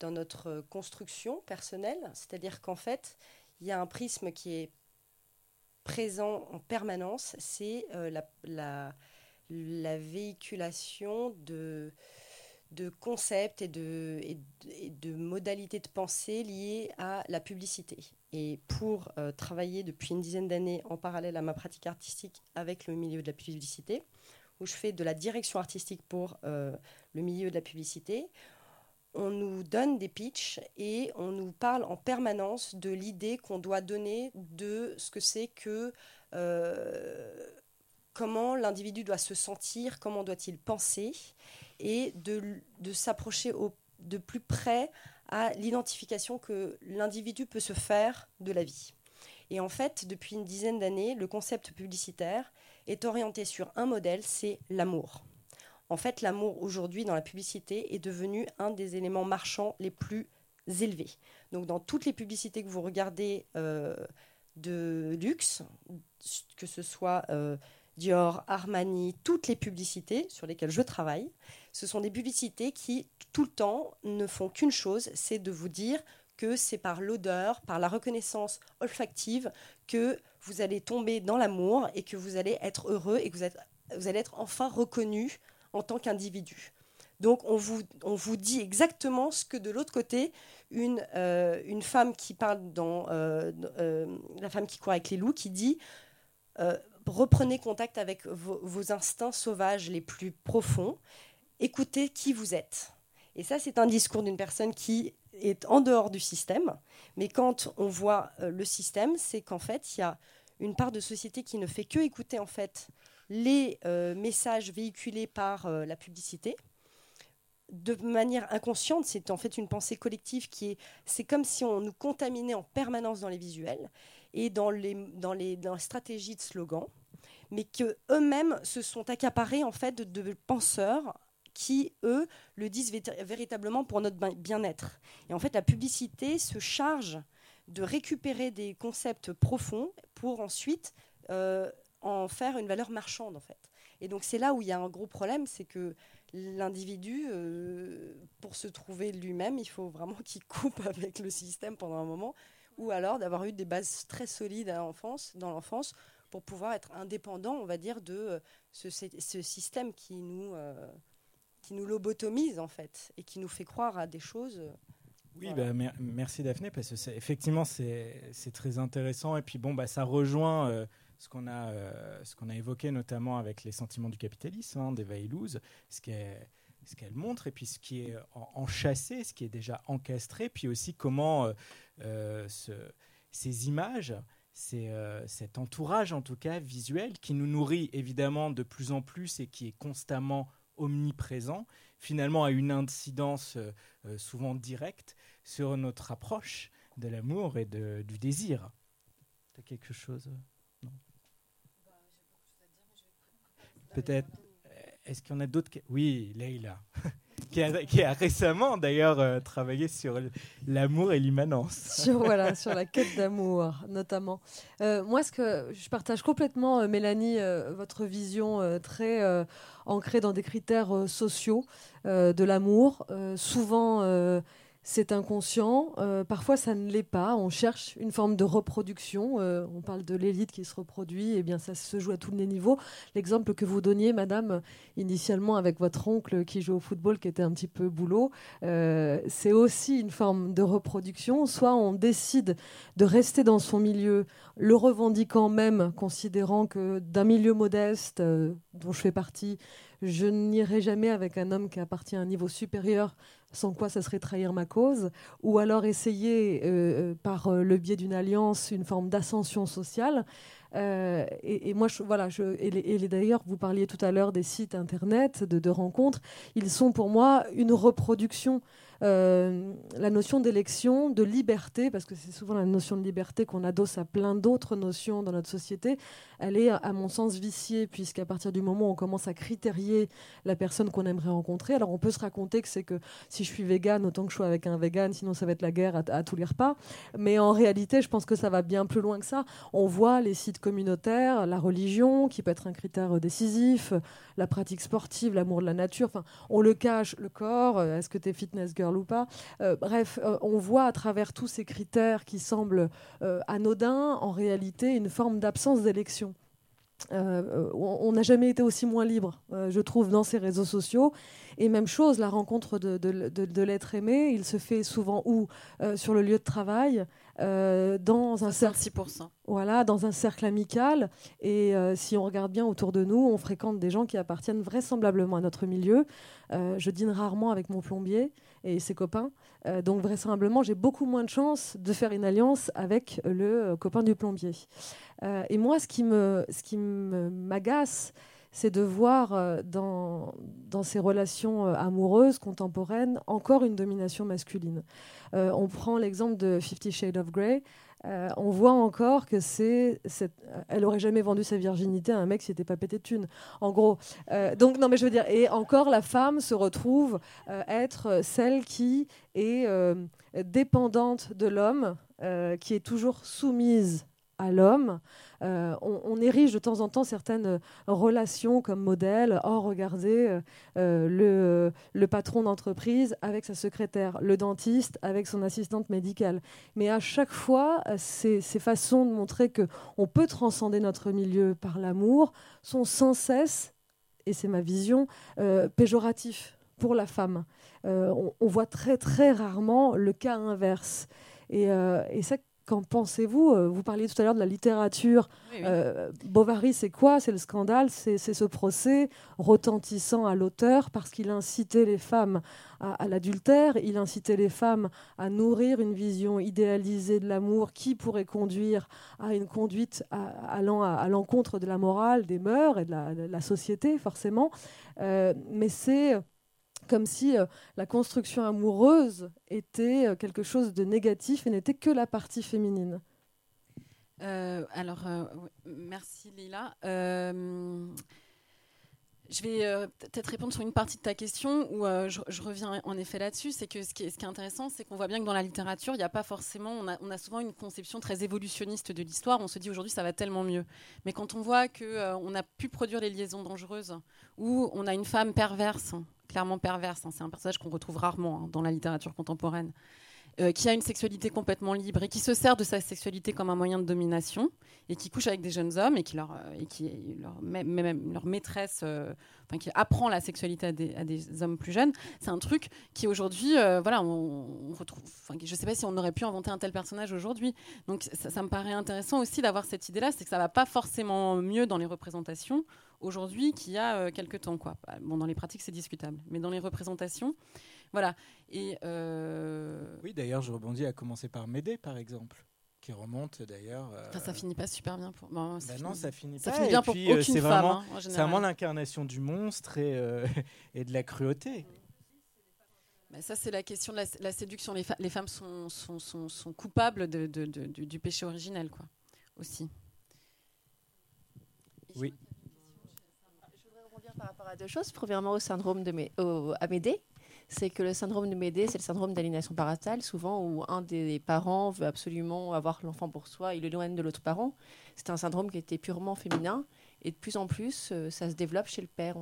dans notre construction personnelle. C'est-à-dire qu'en fait, il y a un prisme qui est présent en permanence, c'est la, la, la, véhiculation de concepts et de, modalités de pensée liées à la publicité. Et pour euh, travailler depuis une dizaine d'années en parallèle à ma pratique artistique avec le milieu de la publicité, où je fais de la direction artistique pour euh, le milieu de la publicité, on nous donne des pitchs et on nous parle en permanence de l'idée qu'on doit donner de ce que c'est que euh, comment l'individu doit se sentir, comment doit-il penser et de, s'approcher de plus près à l'identification que l'individu peut se faire de la vie. Et en fait, depuis une dizaine d'années, le concept publicitaire est orienté sur un modèle, c'est l'amour. En fait, l'amour aujourd'hui dans la publicité est devenu un des éléments marchands les plus élevés. Donc dans toutes les publicités que vous regardez euh, de luxe, que ce soit euh, Dior, Armani, toutes les publicités sur lesquelles je travaille, ce sont des publicités qui, tout le temps, ne font qu'une chose, c'est de vous dire que c'est par l'odeur, par la reconnaissance olfactive que vous allez tomber dans l'amour et que vous allez être heureux et que vous, allez être enfin reconnu en tant qu'individu. Donc on vous, on vous dit exactement ce que de l'autre côté, une, euh, une femme qui parle dans euh, euh, La femme qui court avec les loups, qui dit reprenez contact avec vos, instincts sauvages les plus profonds, écoutez qui vous êtes. Et ça, c'est un discours d'une personne qui est en dehors du système. Mais quand on voit le système, c'est qu'en fait, il y a une part de société qui ne fait que écouter en fait les euh, messages véhiculés par euh, la publicité de manière inconsciente, c'est en fait une pensée collective qui est, c'est comme si on nous contaminait en permanence dans les visuels et dans les, dans les, dans stratégies de slogan, mais que eux-mêmes se sont accaparés en fait de, penseurs qui, eux, le disent véritablement pour notre bien-être. Et en fait, la publicité se charge de récupérer des concepts profonds pour ensuite euh, en faire une valeur marchande, en fait. Et donc, c'est là où il y a un gros problème, c'est que l'individu, euh, pour se trouver lui-même, il faut vraiment qu'il coupe avec le système pendant un moment, ou alors d'avoir eu des bases très solides à l'enfance, dans l'enfance pour pouvoir être indépendant, on va dire, de euh, ce, ce système qui nous, euh, qui nous lobotomise en fait et qui nous fait croire à des choses. Oui, bah, merci Daphné, parce que effectivement c'est très intéressant et puis bon, bah, ça rejoint euh, ce qu'on a, ce qu'on a évoqué notamment avec les sentiments du capitalisme, hein, d'Eva ce ce qu'elle montre et puis ce qui est enchâssé, ce qui est déjà encastré, puis aussi comment ce, ces images c'est cet entourage, en tout cas visuel, qui nous nourrit évidemment de plus en plus et qui est constamment omniprésent, finalement a une incidence souvent directe sur notre approche de l'amour et de, du désir. Tu quelque chose non Peut-être. Est-ce qu'il y en a d'autres Oui, Leïla, qui, a, récemment d'ailleurs euh, travaillé sur l'amour et l'immanence. Sur, voilà, sur la quête d'amour, notamment. Euh, moi, ce que je partage complètement, euh, Mélanie, votre vision très ancrée dans des critères sociaux de l'amour, souvent c'est inconscient. Euh, parfois, ça ne l'est pas. On cherche une forme de reproduction. Euh, on parle de l'élite qui se reproduit. Et eh bien, ça se joue à tous les niveaux. L'exemple que vous donniez, Madame, initialement avec votre oncle qui joue au football, qui était un petit peu boulot, euh, c'est aussi une forme de reproduction. Soit on décide de rester dans son milieu, le revendiquant même, considérant que d'un milieu modeste dont je fais partie, je n'irai jamais avec un homme qui appartient à un niveau supérieur sans quoi ça serait trahir ma cause, ou alors essayer euh, euh, par euh, le biais d'une alliance une forme d'ascension sociale. et, moi, je, voilà, je, et, d'ailleurs, vous parliez tout à l'heure des sites internet, de, de, rencontres, ils sont pour moi une reproduction euh, la notion d'élection, de liberté, parce que c'est souvent la notion de liberté qu'on adosse à plein d'autres notions dans notre société, elle est, à mon sens, viciée, puisqu'à partir du moment où on commence à critérier la personne qu'on aimerait rencontrer, alors on peut se raconter que c'est que si je suis végane, autant que je sois avec un végane, sinon ça va être la guerre à, tous les repas. Mais en réalité, je pense que ça va bien plus loin que ça. On voit les sites communautaires, la religion, qui peut être un critère décisif, la pratique sportive, l'amour de la nature, on le cache, le corps, euh, est-ce que tu es fitness girl ou pas? Euh, bref, euh, on voit à travers tous ces critères qui semblent anodins, en réalité, une forme d'absence d'élection. on n'a jamais été aussi moins libre, je trouve, dans ces réseaux sociaux. Et même chose, la rencontre de, l'être aimé, il se fait souvent où? Sur le lieu de travail, dans un cercle. Voilà, dans un cercle amical. Et si on regarde bien autour de nous, on fréquente des gens qui appartiennent vraisemblablement à notre milieu. je dîne rarement avec mon plombier et ses copains. Euh, donc vraisemblablement, j'ai beaucoup moins de chances de faire une alliance avec le euh, copain du plombier. Euh, et moi, ce qui me, ce qui m'agace, c'est de voir dans, dans ces relations amoureuses contemporaines encore une domination masculine. on prend l'exemple de Fifty Shades of Grey. Euh, on voit encore que c'est, elle aurait jamais vendu sa virginité à un mec qui n'était pas pété de thunes. En gros, euh, donc non mais je veux dire, et encore la femme se retrouve euh, être celle qui est dépendante de l'homme, qui est toujours soumise à l'homme. Euh, on, érige de temps en temps certaines relations comme modèle. Oh, regardez euh, le, patron d'entreprise avec sa secrétaire, le dentiste avec son assistante médicale. Mais à chaque fois, ces, ces façons de montrer que on peut transcender notre milieu par l'amour sont sans cesse, et c'est ma vision, euh, péjoratifs pour la femme. On, voit très très rarement le cas inverse. Et, et ça, Qu'en pensez-vous euh, Vous parliez tout à l'heure de la littérature. Euh, Bovary, c'est quoi? C'est le scandale, c'est ce procès retentissant à l'auteur parce qu'il incitait les femmes à, l'adultère, il incitait les femmes à nourrir une vision idéalisée de l'amour qui pourrait conduire à une conduite allant à, l'encontre de la morale, des mœurs et de la, société, forcément. Euh, mais c'est comme si euh, la construction amoureuse était euh, quelque chose de négatif et n'était que la partie féminine. Euh, alors, merci Lila. je vais peut-être répondre sur une partie de ta question où je, reviens en effet là-dessus. C'est que ce qui est, intéressant, c'est qu'on voit bien que dans la littérature, il n'y a pas forcément, on a, on a, souvent une conception très évolutionniste de l'histoire. On se dit aujourd'hui ça va tellement mieux. Mais quand on voit qu'on on a pu produire les liaisons dangereuses, où on a une femme perverse clairement perverse. Hein. C'est un personnage qu'on retrouve rarement hein, dans la littérature contemporaine. Euh, qui a une sexualité complètement libre et qui se sert de sa sexualité comme un moyen de domination et qui couche avec des jeunes hommes et qui leur, euh, et qui leur, même, leur maîtresse, euh, enfin, qui apprend la sexualité à des, hommes plus jeunes, c'est un truc qui aujourd'hui, voilà, on, retrouve. Je ne sais pas si on aurait pu inventer un tel personnage aujourd'hui. Donc ça, me paraît intéressant aussi d'avoir cette idée-là, c'est que ça va pas forcément mieux dans les représentations aujourd'hui qu'il y a quelques temps, quoi. Bon, dans les pratiques, c'est discutable, mais dans les représentations. Voilà. Et euh, Oui, d'ailleurs, je rebondis à commencer par Médée, par exemple, qui remonte d'ailleurs. Enfin, ça finit pas super bien pour. Bon, ça bah finit... non, ça finit ça pas. finit et bien pour puis, euh, aucune c'est femme. vraiment, hein, c'est vraiment l'incarnation du monstre et, euh, et de la cruauté. Bah, ça, c'est la question de la, la séduction. Les, femmes sont, sont, sont, sont coupables de, de- de- du, du péché originel, quoi, aussi. Oui. Par rapport à deux choses. Premièrement, au syndrome de Mé- à Médée. C'est que le syndrome de Médée, c'est le syndrome d'aliénation parental, souvent où un des parents veut absolument avoir l'enfant pour soi, il l'éloigne de l'autre parent. C'est un syndrome qui était purement féminin. Et de plus en plus, euh, ça se développe chez le père.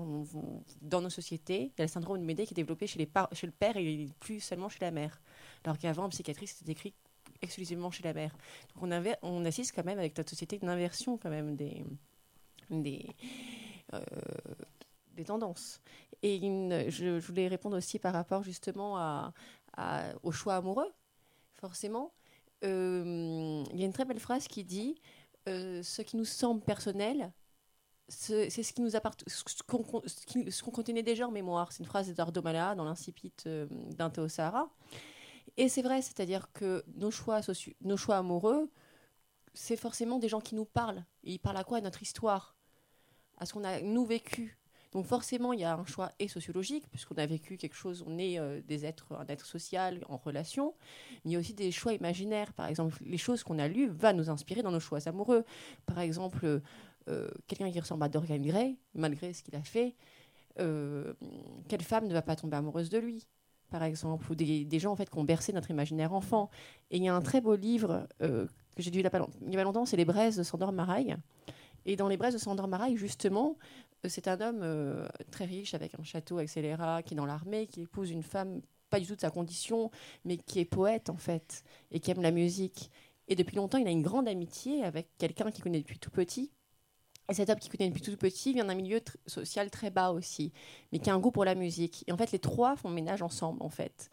Dans nos sociétés, il y a le syndrome de Médée qui est développé chez, les chez le père et plus seulement chez la mère. Alors qu'avant, en psychiatrie, c'était décrit exclusivement chez la mère. Donc on, assiste quand même avec notre société une inversion quand même des, des, euh, des tendances. Et je, voulais répondre aussi par rapport justement à, au choix amoureux, forcément. Euh, Il y a une très belle phrase qui dit euh, Ce qui nous semble personnel, ce- c'est ce qui nous appart- ce qu'on contenait déjà en mémoire. C'est une phrase d'Eduardo Mala dans l'Incipit euh, d'un Théo Sahara. Et c'est vrai, c'est-à-dire que nos choix, nos choix amoureux, c'est forcément des gens qui nous parlent. Ils parlent à quoi À notre histoire, à ce qu'on a nous vécu. Donc forcément, il y a un choix et sociologique, puisqu'on a vécu quelque chose, on est euh, des êtres, un être social en relation, mais il y a aussi des choix imaginaires. Par exemple, les choses qu'on a lues vont nous inspirer dans nos choix amoureux. Par exemple, euh, quelqu'un qui ressemble à Dorian Gray, malgré ce qu'il a fait, euh, quelle femme ne va pas tomber amoureuse de lui par exemple, ou des, gens en fait qui ont bercé notre imaginaire enfant. Et il y a un très beau livre que j'ai lu il y a pas longtemps, c'est Les Braises de Sandor Maraille. Et dans Les Braises de Sandor Maraille, justement, euh, c'est un homme euh, très riche avec un château, etc., qui est dans l'armée, qui épouse une femme pas du tout de sa condition, mais qui est poète en fait, et qui aime la musique. Et depuis longtemps, il a une grande amitié avec quelqu'un qu'il connaît depuis tout petit. Et cet homme qui connaît depuis tout petit vient d'un milieu social très bas aussi, mais qui a un goût pour la musique. Et en fait, les trois font ménage ensemble, en fait.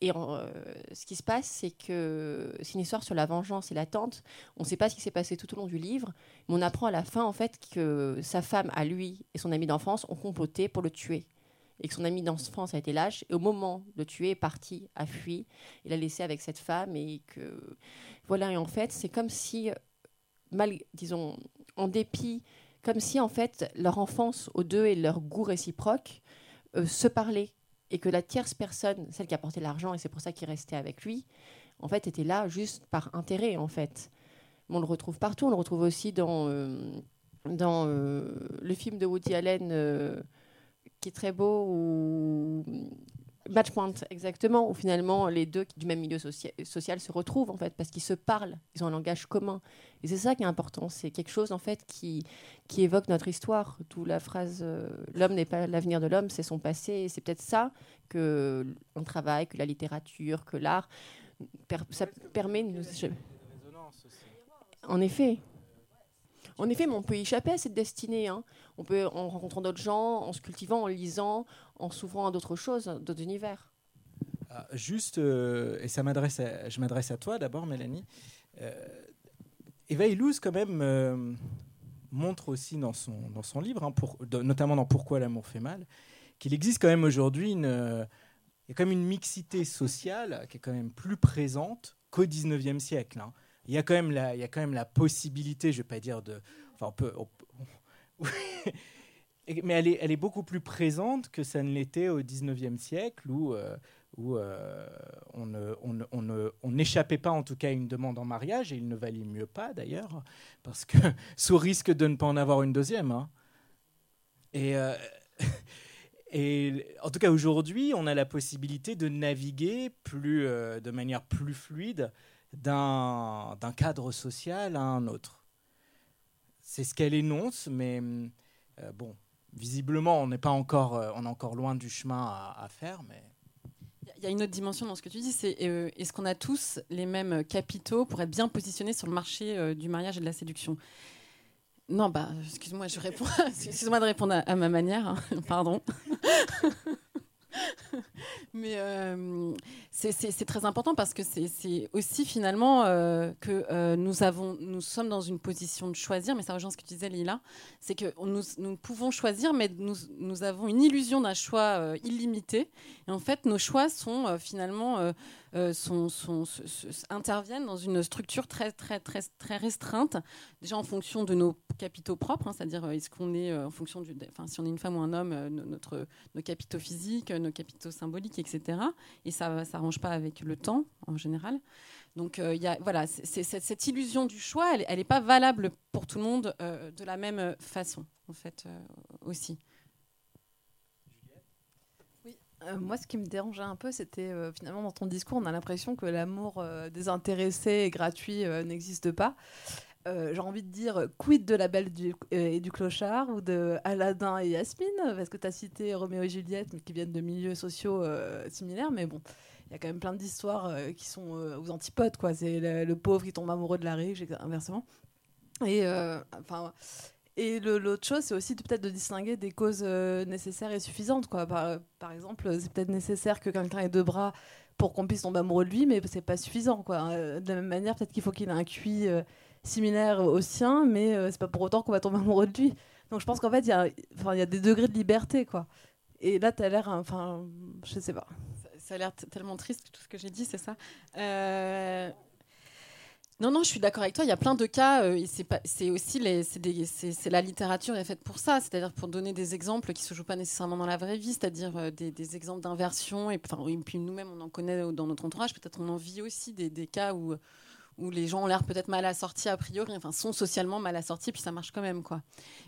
Et euh, ce qui se passe, c'est que c'est une histoire sur la vengeance et l'attente. On ne sait pas ce qui s'est passé tout au long du livre, mais on apprend à la fin, en fait, que sa femme, à lui et son ami d'enfance, ont comploté pour le tuer. Et que son ami d'enfance a été lâche. Et au moment de tuer, est parti, a fui. Il a laissé avec cette femme. Et que. Voilà, et en fait, c'est comme si, mal, disons, en dépit, comme si, en fait, leur enfance aux deux et leur goût réciproque euh, se parlaient et que la tierce personne, celle qui apportait l'argent, et c'est pour ça qu'il restait avec lui, en fait, était là juste par intérêt, en fait. Mais on le retrouve partout, on le retrouve aussi dans, euh, dans euh, le film de Woody Allen, euh, qui est très beau, ou Match Point, exactement, où finalement les deux du même milieu socia- social se retrouvent, en fait, parce qu'ils se parlent, ils ont un langage commun. Et c'est ça qui est important, c'est quelque chose, en fait, qui, qui évoque notre histoire. D'où la phrase euh, L'homme n'est pas l'avenir de l'homme, c'est son passé. C'est peut-être ça que on travaille, que la littérature, que l'art, ça permet de nous. En effet. En effet, on peut échapper à cette destinée. hein. On peut, en rencontrant d'autres gens, en se cultivant, en lisant, en s'ouvrant à d'autres choses, d'autres univers. Ah, Juste, euh, et ça m'adresse je m'adresse à toi d'abord, Mélanie. Euh, Eva Illouz, quand même, euh, montre aussi dans son, dans son livre, hein, notamment dans Pourquoi l'amour fait mal, qu'il existe quand même aujourd'hui une, il y a quand même une mixité sociale qui est quand même plus présente qu'au 19e siècle. hein. Il y a quand même la, il quand même la possibilité, je vais pas dire de, enfin on peut, mais elle est, beaucoup plus présente que ça ne l'était au 19e siècle où, euh, euh, on n'échappait pas en tout cas à une demande en mariage, et il ne valait mieux pas d'ailleurs, parce que sous risque de ne pas en avoir une deuxième. hein. Et, euh, et en tout cas aujourd'hui, on a la possibilité de naviguer plus, de manière plus fluide d'un cadre social à un autre. C'est ce qu'elle énonce, mais euh, bon, visiblement, on n'est pas encore, euh, on est encore loin du chemin à, faire, mais Il y a une autre dimension dans ce que tu dis, c'est euh, est-ce qu'on a tous les mêmes capitaux pour être bien positionnés sur le marché euh, du mariage et de la séduction? Non, bah, excuse-moi, je réponds. excuse-moi de répondre à, à ma manière, hein, pardon. Mais euh, c'est- très important parce que c'est- aussi finalement euh, que euh, nous, sommes dans une position de choisir, mais ça rejoint ce que tu disais, Lila, c'est que nous, pouvons choisir, mais nous, nous avons une illusion d'un choix illimité. Et en fait, nos choix sont finalement euh, euh, interviennent dans une structure très, très, très, très restreinte, déjà en fonction de nos capitaux propres, hein, c'est-à-dire euh, est-ce qu'on est en fonction du, si on est une femme ou un homme, notre, nos capitaux physiques, nos capitaux symboliques, etc. Et ça ne s'arrange pas avec le temps en général. Donc y a, voilà, cette illusion du choix, elle n'est pas valable pour tout le monde de la même façon, en fait, aussi. Euh, moi, ce qui me dérangeait un peu, c'était euh, finalement dans ton discours, on a l'impression que l'amour euh, désintéressé et gratuit n'existe pas. J'ai envie de dire quid de la belle et du clochard ou de Aladdin et Yasmine, parce que tu as cité Roméo et Juliette, mais qui viennent de milieux sociaux similaires, mais bon, il y a quand même plein d'histoires qui sont aux antipodes, quoi. C'est le, le, pauvre qui tombe amoureux de la riche, inversement. Et enfin et l'autre chose, c'est aussi peut-être de distinguer des causes euh, nécessaires et suffisantes. Quoi. Par, exemple, c'est peut-être nécessaire que quelqu'un ait deux bras pour qu'on puisse tomber amoureux de lui, mais c'est pas suffisant. Quoi. Euh, de la même manière, peut-être qu'il faut qu'il ait un QI euh, similaire au sien, mais c'est pas pour autant qu'on va tomber amoureux de lui. Donc je pense qu'en fait, il y, a, des degrés de liberté. Quoi. Et là, tu as l'air. Enfin, je sais pas. Ça a l'air tellement triste, tout ce que j'ai dit, c'est ça? Non, non, je suis d'accord avec toi. Il y a plein de cas. Euh, c'est aussi la littérature est faite pour ça, c'est-à-dire pour donner des exemples qui se jouent pas nécessairement dans la vraie vie, c'est-à-dire euh, des, exemples d'inversion. Et, puis nous-mêmes, on en connaît dans notre entourage. Peut-être on en vit aussi des, cas où où les gens ont l'air peut-être mal assortis a priori, enfin sont socialement mal assortis, puis ça marche quand même quoi.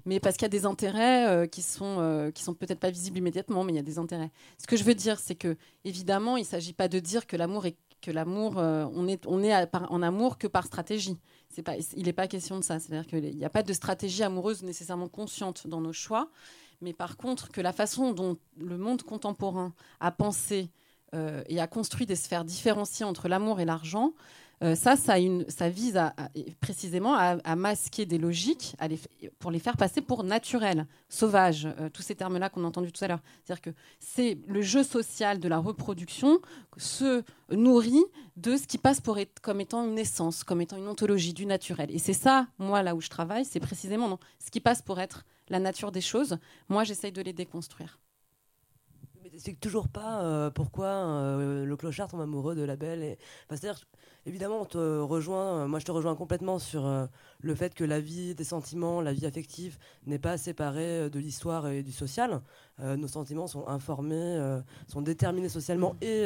Mais parce qu'il y a des intérêts euh, qui sont qui sont peut-être pas visibles immédiatement, mais il y a des intérêts. Ce que je veux dire, c'est que évidemment, il s'agit pas de dire que l'amour est que l'amour, euh, on est, en amour que par stratégie. Pas, il n'est pas question de ça. C'est-à-dire qu'il n'y a pas de stratégie amoureuse nécessairement consciente dans nos choix, mais par contre que la façon dont le monde contemporain a pensé euh, et a construit des sphères différenciées entre l'amour et l'argent, euh, ça, ça, vise précisément à, masquer des logiques pour les faire passer pour naturelles, sauvages, euh, tous ces termes-là qu'on a entendus tout à l'heure. C'est-à-dire que c'est le jeu social de la reproduction se nourrit de ce qui passe pour être, comme étant une essence, comme étant une ontologie du naturel. Et c'est ça, moi, là où je travaille, c'est précisément non, ce qui passe pour être la nature des choses. Moi, j'essaye de les déconstruire. C'est toujours pas euh, pourquoi le clochard tombe amoureux de la belle. Et... c'est-à-dire, évidemment, on te rejoint, euh, moi je te rejoins complètement sur euh, le fait que la vie des sentiments, la vie affective n'est pas séparée euh, de l'histoire et du social. nos sentiments sont informés, sont déterminés socialement et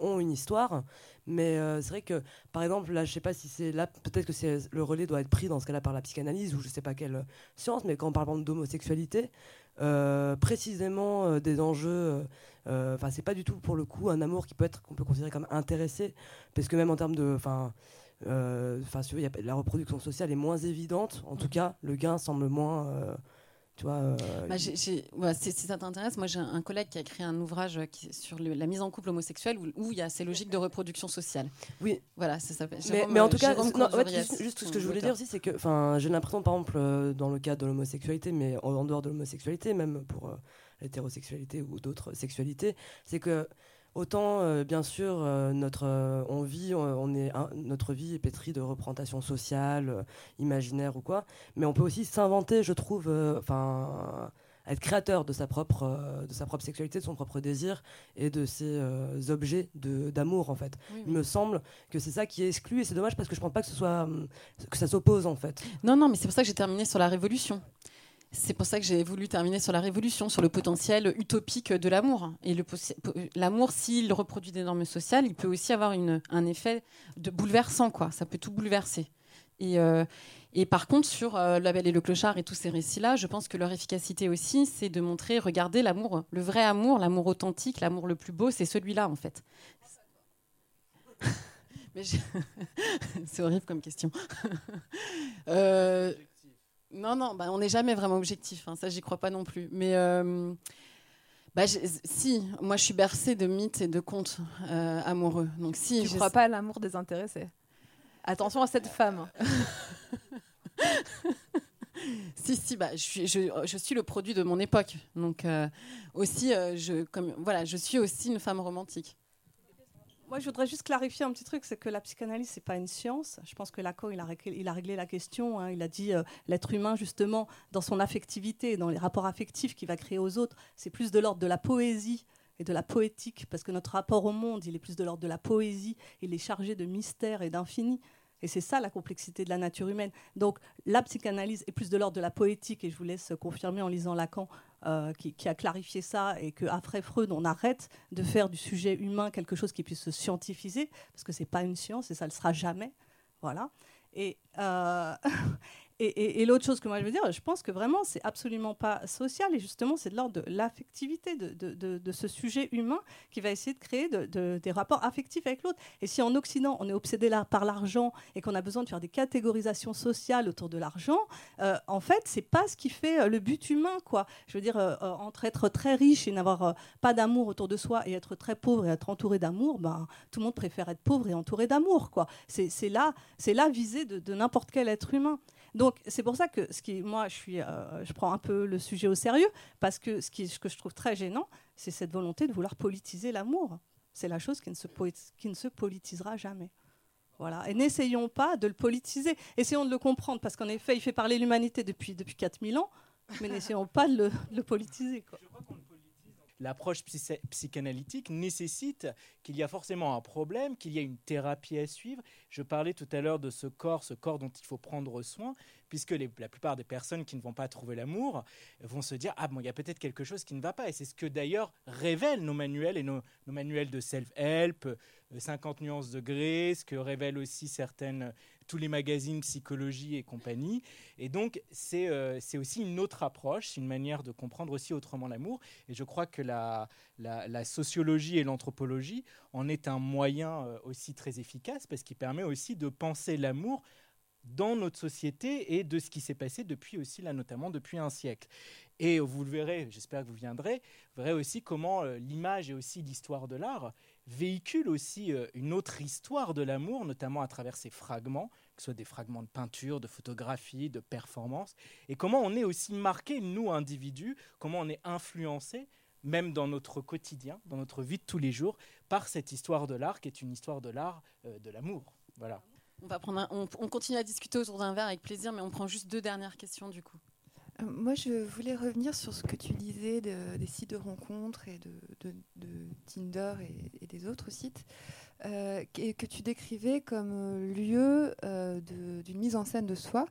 ont une histoire. Mais c'est vrai que, par exemple, là, je sais pas si c'est là, peut-être que c'est le relais doit être pris dans ce cas-là par la psychanalyse ou je sais pas quelle science, mais quand on parle d'homosexualité, précisément des enjeux euh, enfin, c'est pas du tout pour le coup un amour qui peut être qu'on peut considérer comme intéressé, parce que même en termes de, enfin, euh, enfin, la reproduction sociale est moins évidente. En tout cas, le gain semble moins. Euh, tu vois, bah, si ça t'intéresse, moi j'ai un collègue qui a écrit un ouvrage qui, sur la mise en couple homosexuel où, il y a ces logiques de reproduction sociale. Oui. Voilà, ça s'appelle. Mais, en tout cas, juste, ce que je voulais dire aussi, c'est que j'ai l'impression, par exemple, dans le cas de l'homosexualité, mais en, dehors de l'homosexualité, même pour l'hétérosexualité ou d'autres sexualités, c'est que autant euh, bien sûr euh, notre euh, on vit on est notre vie est pétrie de représentations sociales imaginaires ou quoi mais on peut aussi s'inventer je trouve enfin être créateur de sa propre de sa propre sexualité de son propre désir et de ses objets d'amour en fait. Il me semble que c'est ça qui est exclu et c'est dommage parce que je pense pas que ce soit que ça s'oppose en fait. Non non mais c'est pour ça que j'ai terminé sur la révolution c'est pour ça que j'ai voulu terminer sur la révolution, sur le potentiel utopique de l'amour. Et l'amour, s'il reproduit des normes sociales, il peut aussi avoir un effet de bouleversant, quoi. Ça peut tout bouleverser. Et, euh, et par contre, sur euh, La Belle et le Clochard et tous ces récits-là, je pense que leur efficacité aussi, c'est de montrer, regardez l'amour, le vrai amour, l'amour authentique, l'amour le plus beau, c'est celui-là, en fait. c'est horrible comme question. euh, non, non, bah, on n'est jamais vraiment objectif. Hein, ça, j'y crois pas non plus. Mais euh, bah, si, moi, je suis bercée de mythes et de contes euh, amoureux. Donc, si, tu ne crois pas à l'amour désintéressé Attention à cette femme. si, si, bah, je, suis, je, suis le produit de mon époque. Donc, euh, aussi, je, comme, voilà, je suis aussi une femme romantique. Moi, je voudrais juste clarifier un petit truc, c'est que la psychanalyse, c'est pas une science. Je pense que Lacan, il a réglé, la question. Hein. Il a dit euh, l'être humain, justement, dans son affectivité, dans les rapports affectifs qu'il va créer aux autres, c'est plus de l'ordre de la poésie et de la poétique, parce que notre rapport au monde, il est plus de l'ordre de la poésie, il est chargé de mystère et d'infini. Et c'est ça la complexité de la nature humaine. Donc la psychanalyse est plus de l'ordre de la poétique, et je vous laisse confirmer en lisant Lacan, euh, qui, a clarifié ça, et qu'après Freud, on arrête de faire du sujet humain quelque chose qui puisse se scientifiser, parce que ce n'est pas une science, et ça ne le sera jamais. Voilà. Et, euh, Et, l'autre chose que moi je veux dire, je pense que vraiment c'est absolument pas social et justement c'est de l'ordre de l'affectivité de, ce sujet humain qui va essayer de créer des rapports affectifs avec l'autre. Et si en Occident on est obsédé là par l'argent et qu'on a besoin de faire des catégorisations sociales autour de l'argent, euh, en fait c'est pas ce qui fait euh, le but humain quoi. Je veux dire euh, entre être très riche et n'avoir pas d'amour autour de soi et être très pauvre et être entouré d'amour, ben, tout le monde préfère être pauvre et entouré d'amour quoi. C'est là, c'est la visée de n'importe quel être humain. Donc c'est pour ça que moi, je, euh, je prends un peu le sujet au sérieux, parce que ce, que je trouve très gênant, c'est cette volonté de vouloir politiser l'amour. C'est la chose qui ne, se qui ne se politisera jamais. Voilà. Et n'essayons pas de le politiser. Essayons de le comprendre, parce qu'en effet, il fait parler l'humanité depuis, depuis 4000 ans, mais n'essayons pas de le, politiser. Quoi l'approche psychanalytique nécessite qu'il y a forcément un problème, qu'il y a une thérapie à suivre. Je parlais tout à l'heure de ce corps, ce corps dont il faut prendre soin, puisque la plupart des personnes qui ne vont pas trouver l'amour vont se dire ah bon il y a peut-être quelque chose qui ne va pas et c'est ce que d'ailleurs révèlent nos manuels et nos, manuels de self-help 50 euh, nuances de gré ce que révèlent aussi certaines tous les magazines psychologie et compagnie. Et donc, euh, c'est aussi une autre approche, c'est une manière de comprendre aussi autrement l'amour. Et je crois que la, la, sociologie et l'anthropologie en est un moyen euh, aussi très efficace parce qu'il permet aussi de penser l'amour dans notre société et de ce qui s'est passé depuis aussi, là notamment depuis un siècle. Et vous le verrez, j'espère que vous viendrez, vous verrez aussi comment euh, l'image et aussi l'histoire de l'art véhicule aussi euh, une autre histoire de l'amour, notamment à travers ces fragments, que ce soit des fragments de peinture, de photographie, de performance, et comment on est aussi marqué, nous individus, comment on est influencé, même dans notre quotidien, dans notre vie de tous les jours, par cette histoire de l'art qui est une histoire de l'art euh, de l'amour. Voilà. On, va prendre on, continue à discuter autour d'un verre avec plaisir, mais on prend juste deux dernières questions du coup. Euh, moi, je voulais revenir sur ce que tu disais des sites de rencontres et de, Tinder et, des autres sites, euh, et que tu décrivais comme lieu euh, d'une mise en scène de soi,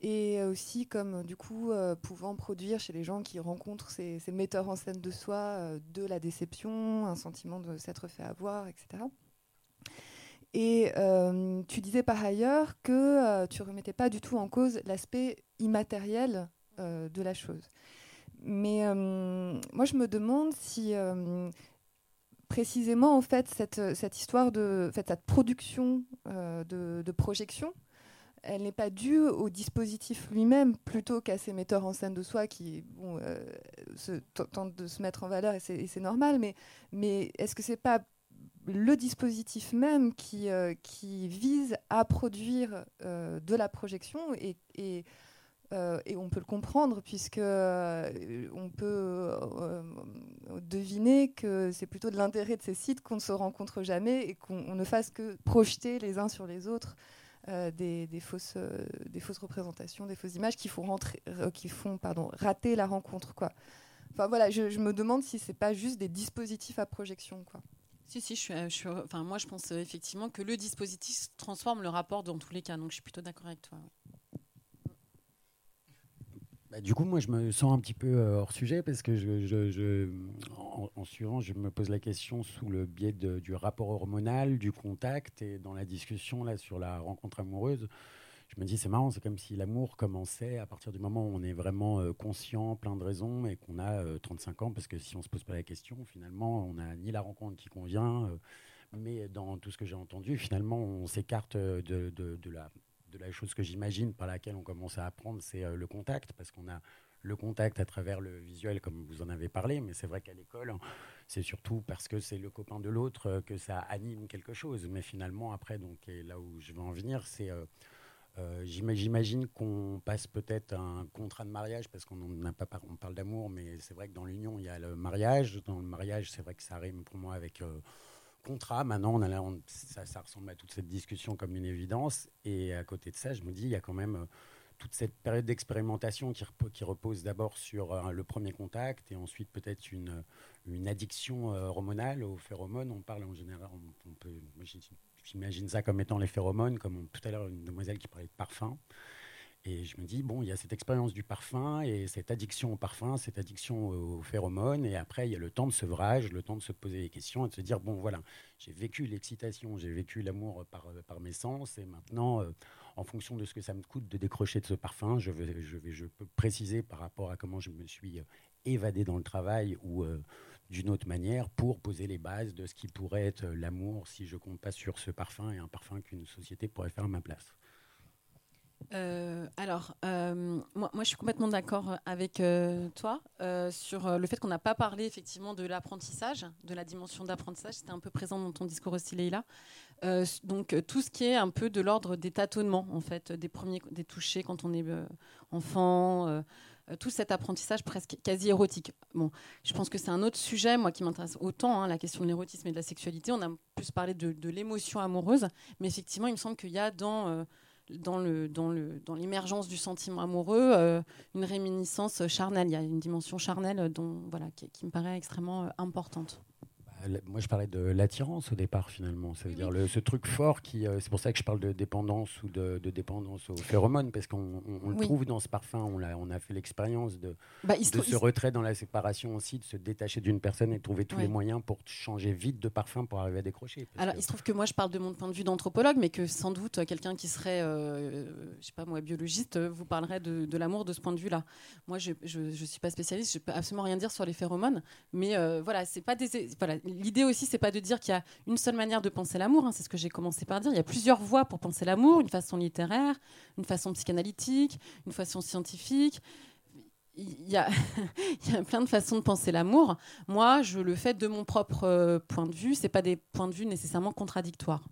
et aussi comme du coup pouvant produire chez les gens qui rencontrent ces, metteurs en scène de soi de la déception, un sentiment de s'être fait avoir, etc. Et euh, tu disais par ailleurs que euh, tu remettais pas du tout en cause l'aspect immatériel euh, de la chose. Mais moi, je me demande si précisément, en fait, cette, cette histoire de cette production de, projection, elle n'est pas due au dispositif lui-même plutôt qu'à ces metteurs en scène de soi qui tentent de se mettre en valeur et c'est normal. Mais, est-ce que c'est pas le dispositif même qui, euh, vise à produire euh, de la projection et, euh, et, on peut le comprendre puisque on peut deviner que c'est plutôt de l'intérêt de ces sites qu'on ne se rencontre jamais et qu'on ne fasse que projeter les uns sur les autres des, des, fausses, des fausses représentations, des fausses images qui font, rater la rencontre. Quoi. Enfin voilà, je, me demande si c'est pas juste des dispositifs à projection. Quoi. Si, si, je suis, enfin, moi je pense euh, effectivement que le dispositif transforme le rapport dans tous les cas, donc je suis plutôt d'accord avec toi. Bah, du coup, moi, je me sens un petit peu euh, hors sujet parce que, je, en, suivant, je me pose la question sous le biais du rapport hormonal, du contact et dans la discussion là sur la rencontre amoureuse je me dis c'est marrant, c'est comme si l'amour commençait à partir du moment où on est vraiment euh, conscient, plein de raisons, et qu'on a 35 euh, ans, parce que si on se pose pas la question, finalement, on n'a ni la rencontre qui convient, euh, mais dans tout ce que j'ai entendu, finalement, on s'écarte de, la, de la chose que j'imagine par laquelle on commence à apprendre, c'est le contact, parce qu'on a le contact à travers le visuel, comme vous en avez parlé, mais c'est vrai qu'à l'école, c'est surtout parce que c'est le copain de l'autre que ça anime quelque chose. Mais finalement, après, donc, là où je veux en venir, c'est euh, j'imagine qu'on passe peut-être un contrat de mariage parce qu'on pas on parle d'amour, mais c'est vrai que dans l'union il y a le mariage. Dans le mariage, c'est vrai que ça rime pour moi avec euh, contrat. Maintenant, on ça, ressemble à toute cette discussion comme une évidence. Et à côté de ça, je me dis il y a quand même euh, toute cette période d'expérimentation qui, repose d'abord sur le premier contact et ensuite peut-être une, une addiction hormonale aux phéromones. On parle en général, on, peut, j'imagine ça comme étant les phéromones, comme tout à l'heure une demoiselle qui parlait de parfum. Et je me dis, bon, il y a cette expérience du parfum et cette addiction au parfum, cette addiction aux phéromones. Et après, il y a le temps de sevrage, le temps de se poser des questions et de se dire, bon, voilà, j'ai vécu l'excitation, j'ai vécu l'amour par, mes sens. Et maintenant, euh, en fonction de ce que ça me coûte de décrocher de ce parfum, je, peux préciser par rapport à comment je me suis euh, évadé dans le travail ou euh, d'une autre manière pour poser les bases de ce qui pourrait être l'amour si je compte pas sur ce parfum et un parfum qu'une société pourrait faire à ma place. Euh, alors, euh, moi, je suis complètement d'accord avec euh, toi sur le fait qu'on n'a pas parlé effectivement de l'apprentissage, de la dimension d'apprentissage. C'était un peu présent dans ton discours aussi, Leïla. donc, tout ce qui est un peu de l'ordre des tâtonnements, en fait, des premiers, des touchés quand on est enfant. tout cet apprentissage presque quasi érotique. Bon, je pense que c'est un autre sujet, moi, qui m'intéresse autant, hein, la question de l'érotisme et de la sexualité. On a plus parlé de l'émotion amoureuse, mais effectivement, il me semble qu'il y a dans dans le dans le dans l'émergence du sentiment amoureux euh, une réminiscence charnelle. Il y a une dimension charnelle dont voilà qui me paraît extrêmement euh, importante moi, je parlais de l'attirance au départ, finalement. Ça veut dire le, ce truc fort qui. Euh, c'est pour ça que je parle de dépendance ou de, dépendance aux phéromones, parce qu'on le trouve dans ce parfum. On a, on a fait l'expérience de, bah, de ce retrait dans la séparation aussi, de se détacher d'une personne et de trouver tous les moyens pour changer vite de parfum pour arriver à décrocher. Alors, il se trouve que moi, je parle de mon point de vue d'anthropologue, mais que sans doute euh, quelqu'un qui serait, euh, je sais pas moi, biologiste, vous parlerait de, de l'amour de ce point de vue-là. Moi, je ne suis pas spécialiste, je peux absolument rien dire sur les phéromones, mais voilà, c'est pas des. Voilà, l'idée aussi, c'est pas de dire qu'il y a une seule manière de penser l'amour. Hein, c'est ce que j'ai commencé par dire. Il y a plusieurs voies pour penser l'amour une façon littéraire, une façon psychanalytique, une façon scientifique. Il y, a, il y a plein de façons de penser l'amour. Moi, je le fais de mon propre euh, point de vue. C'est pas des points de vue nécessairement contradictoires.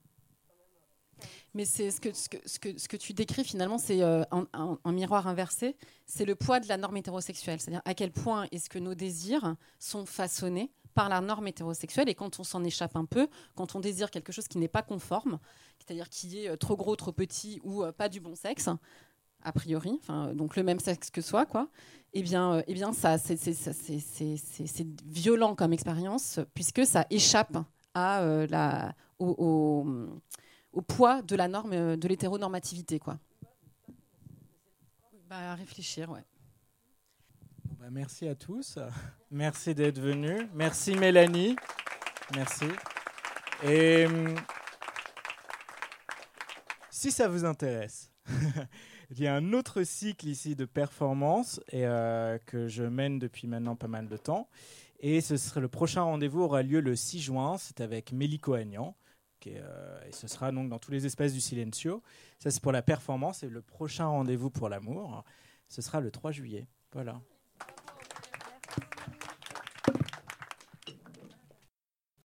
Mais ce que, ce, que, ce, que, ce que tu décris finalement, c'est euh, un, miroir inversé. C'est le poids de la norme hétérosexuelle. C'est-à-dire à quel point est-ce que nos désirs sont façonnés par la norme hétérosexuelle. Et quand on s'en échappe un peu, quand on désire quelque chose qui n'est pas conforme, c'est-à-dire qui est euh, trop gros, trop petit ou euh, pas du bon sexe, a priori, enfin, donc le même sexe que soi, quoi, eh bien, euh, eh bien ça, c'est violent comme expérience, puisque ça échappe à, la, au, poids de la norme, de l'hétéronormativité, quoi. Bah, à réfléchir, ouais. Bah, merci à tous. Merci d'être venus. Merci Mélanie. Merci. Et hum, si ça vous intéresse, il y a un autre cycle ici de performance et, euh, que je mène depuis maintenant pas mal de temps. Et ce serait le prochain rendez-vous aura lieu le 6 juin. C'est avec Mélico Agnan. Euh, et ce sera donc dans tous les espaces du Silencio. Ça, c'est pour la performance. Et le prochain rendez-vous pour l'amour, ce sera le 3 juillet. Voilà.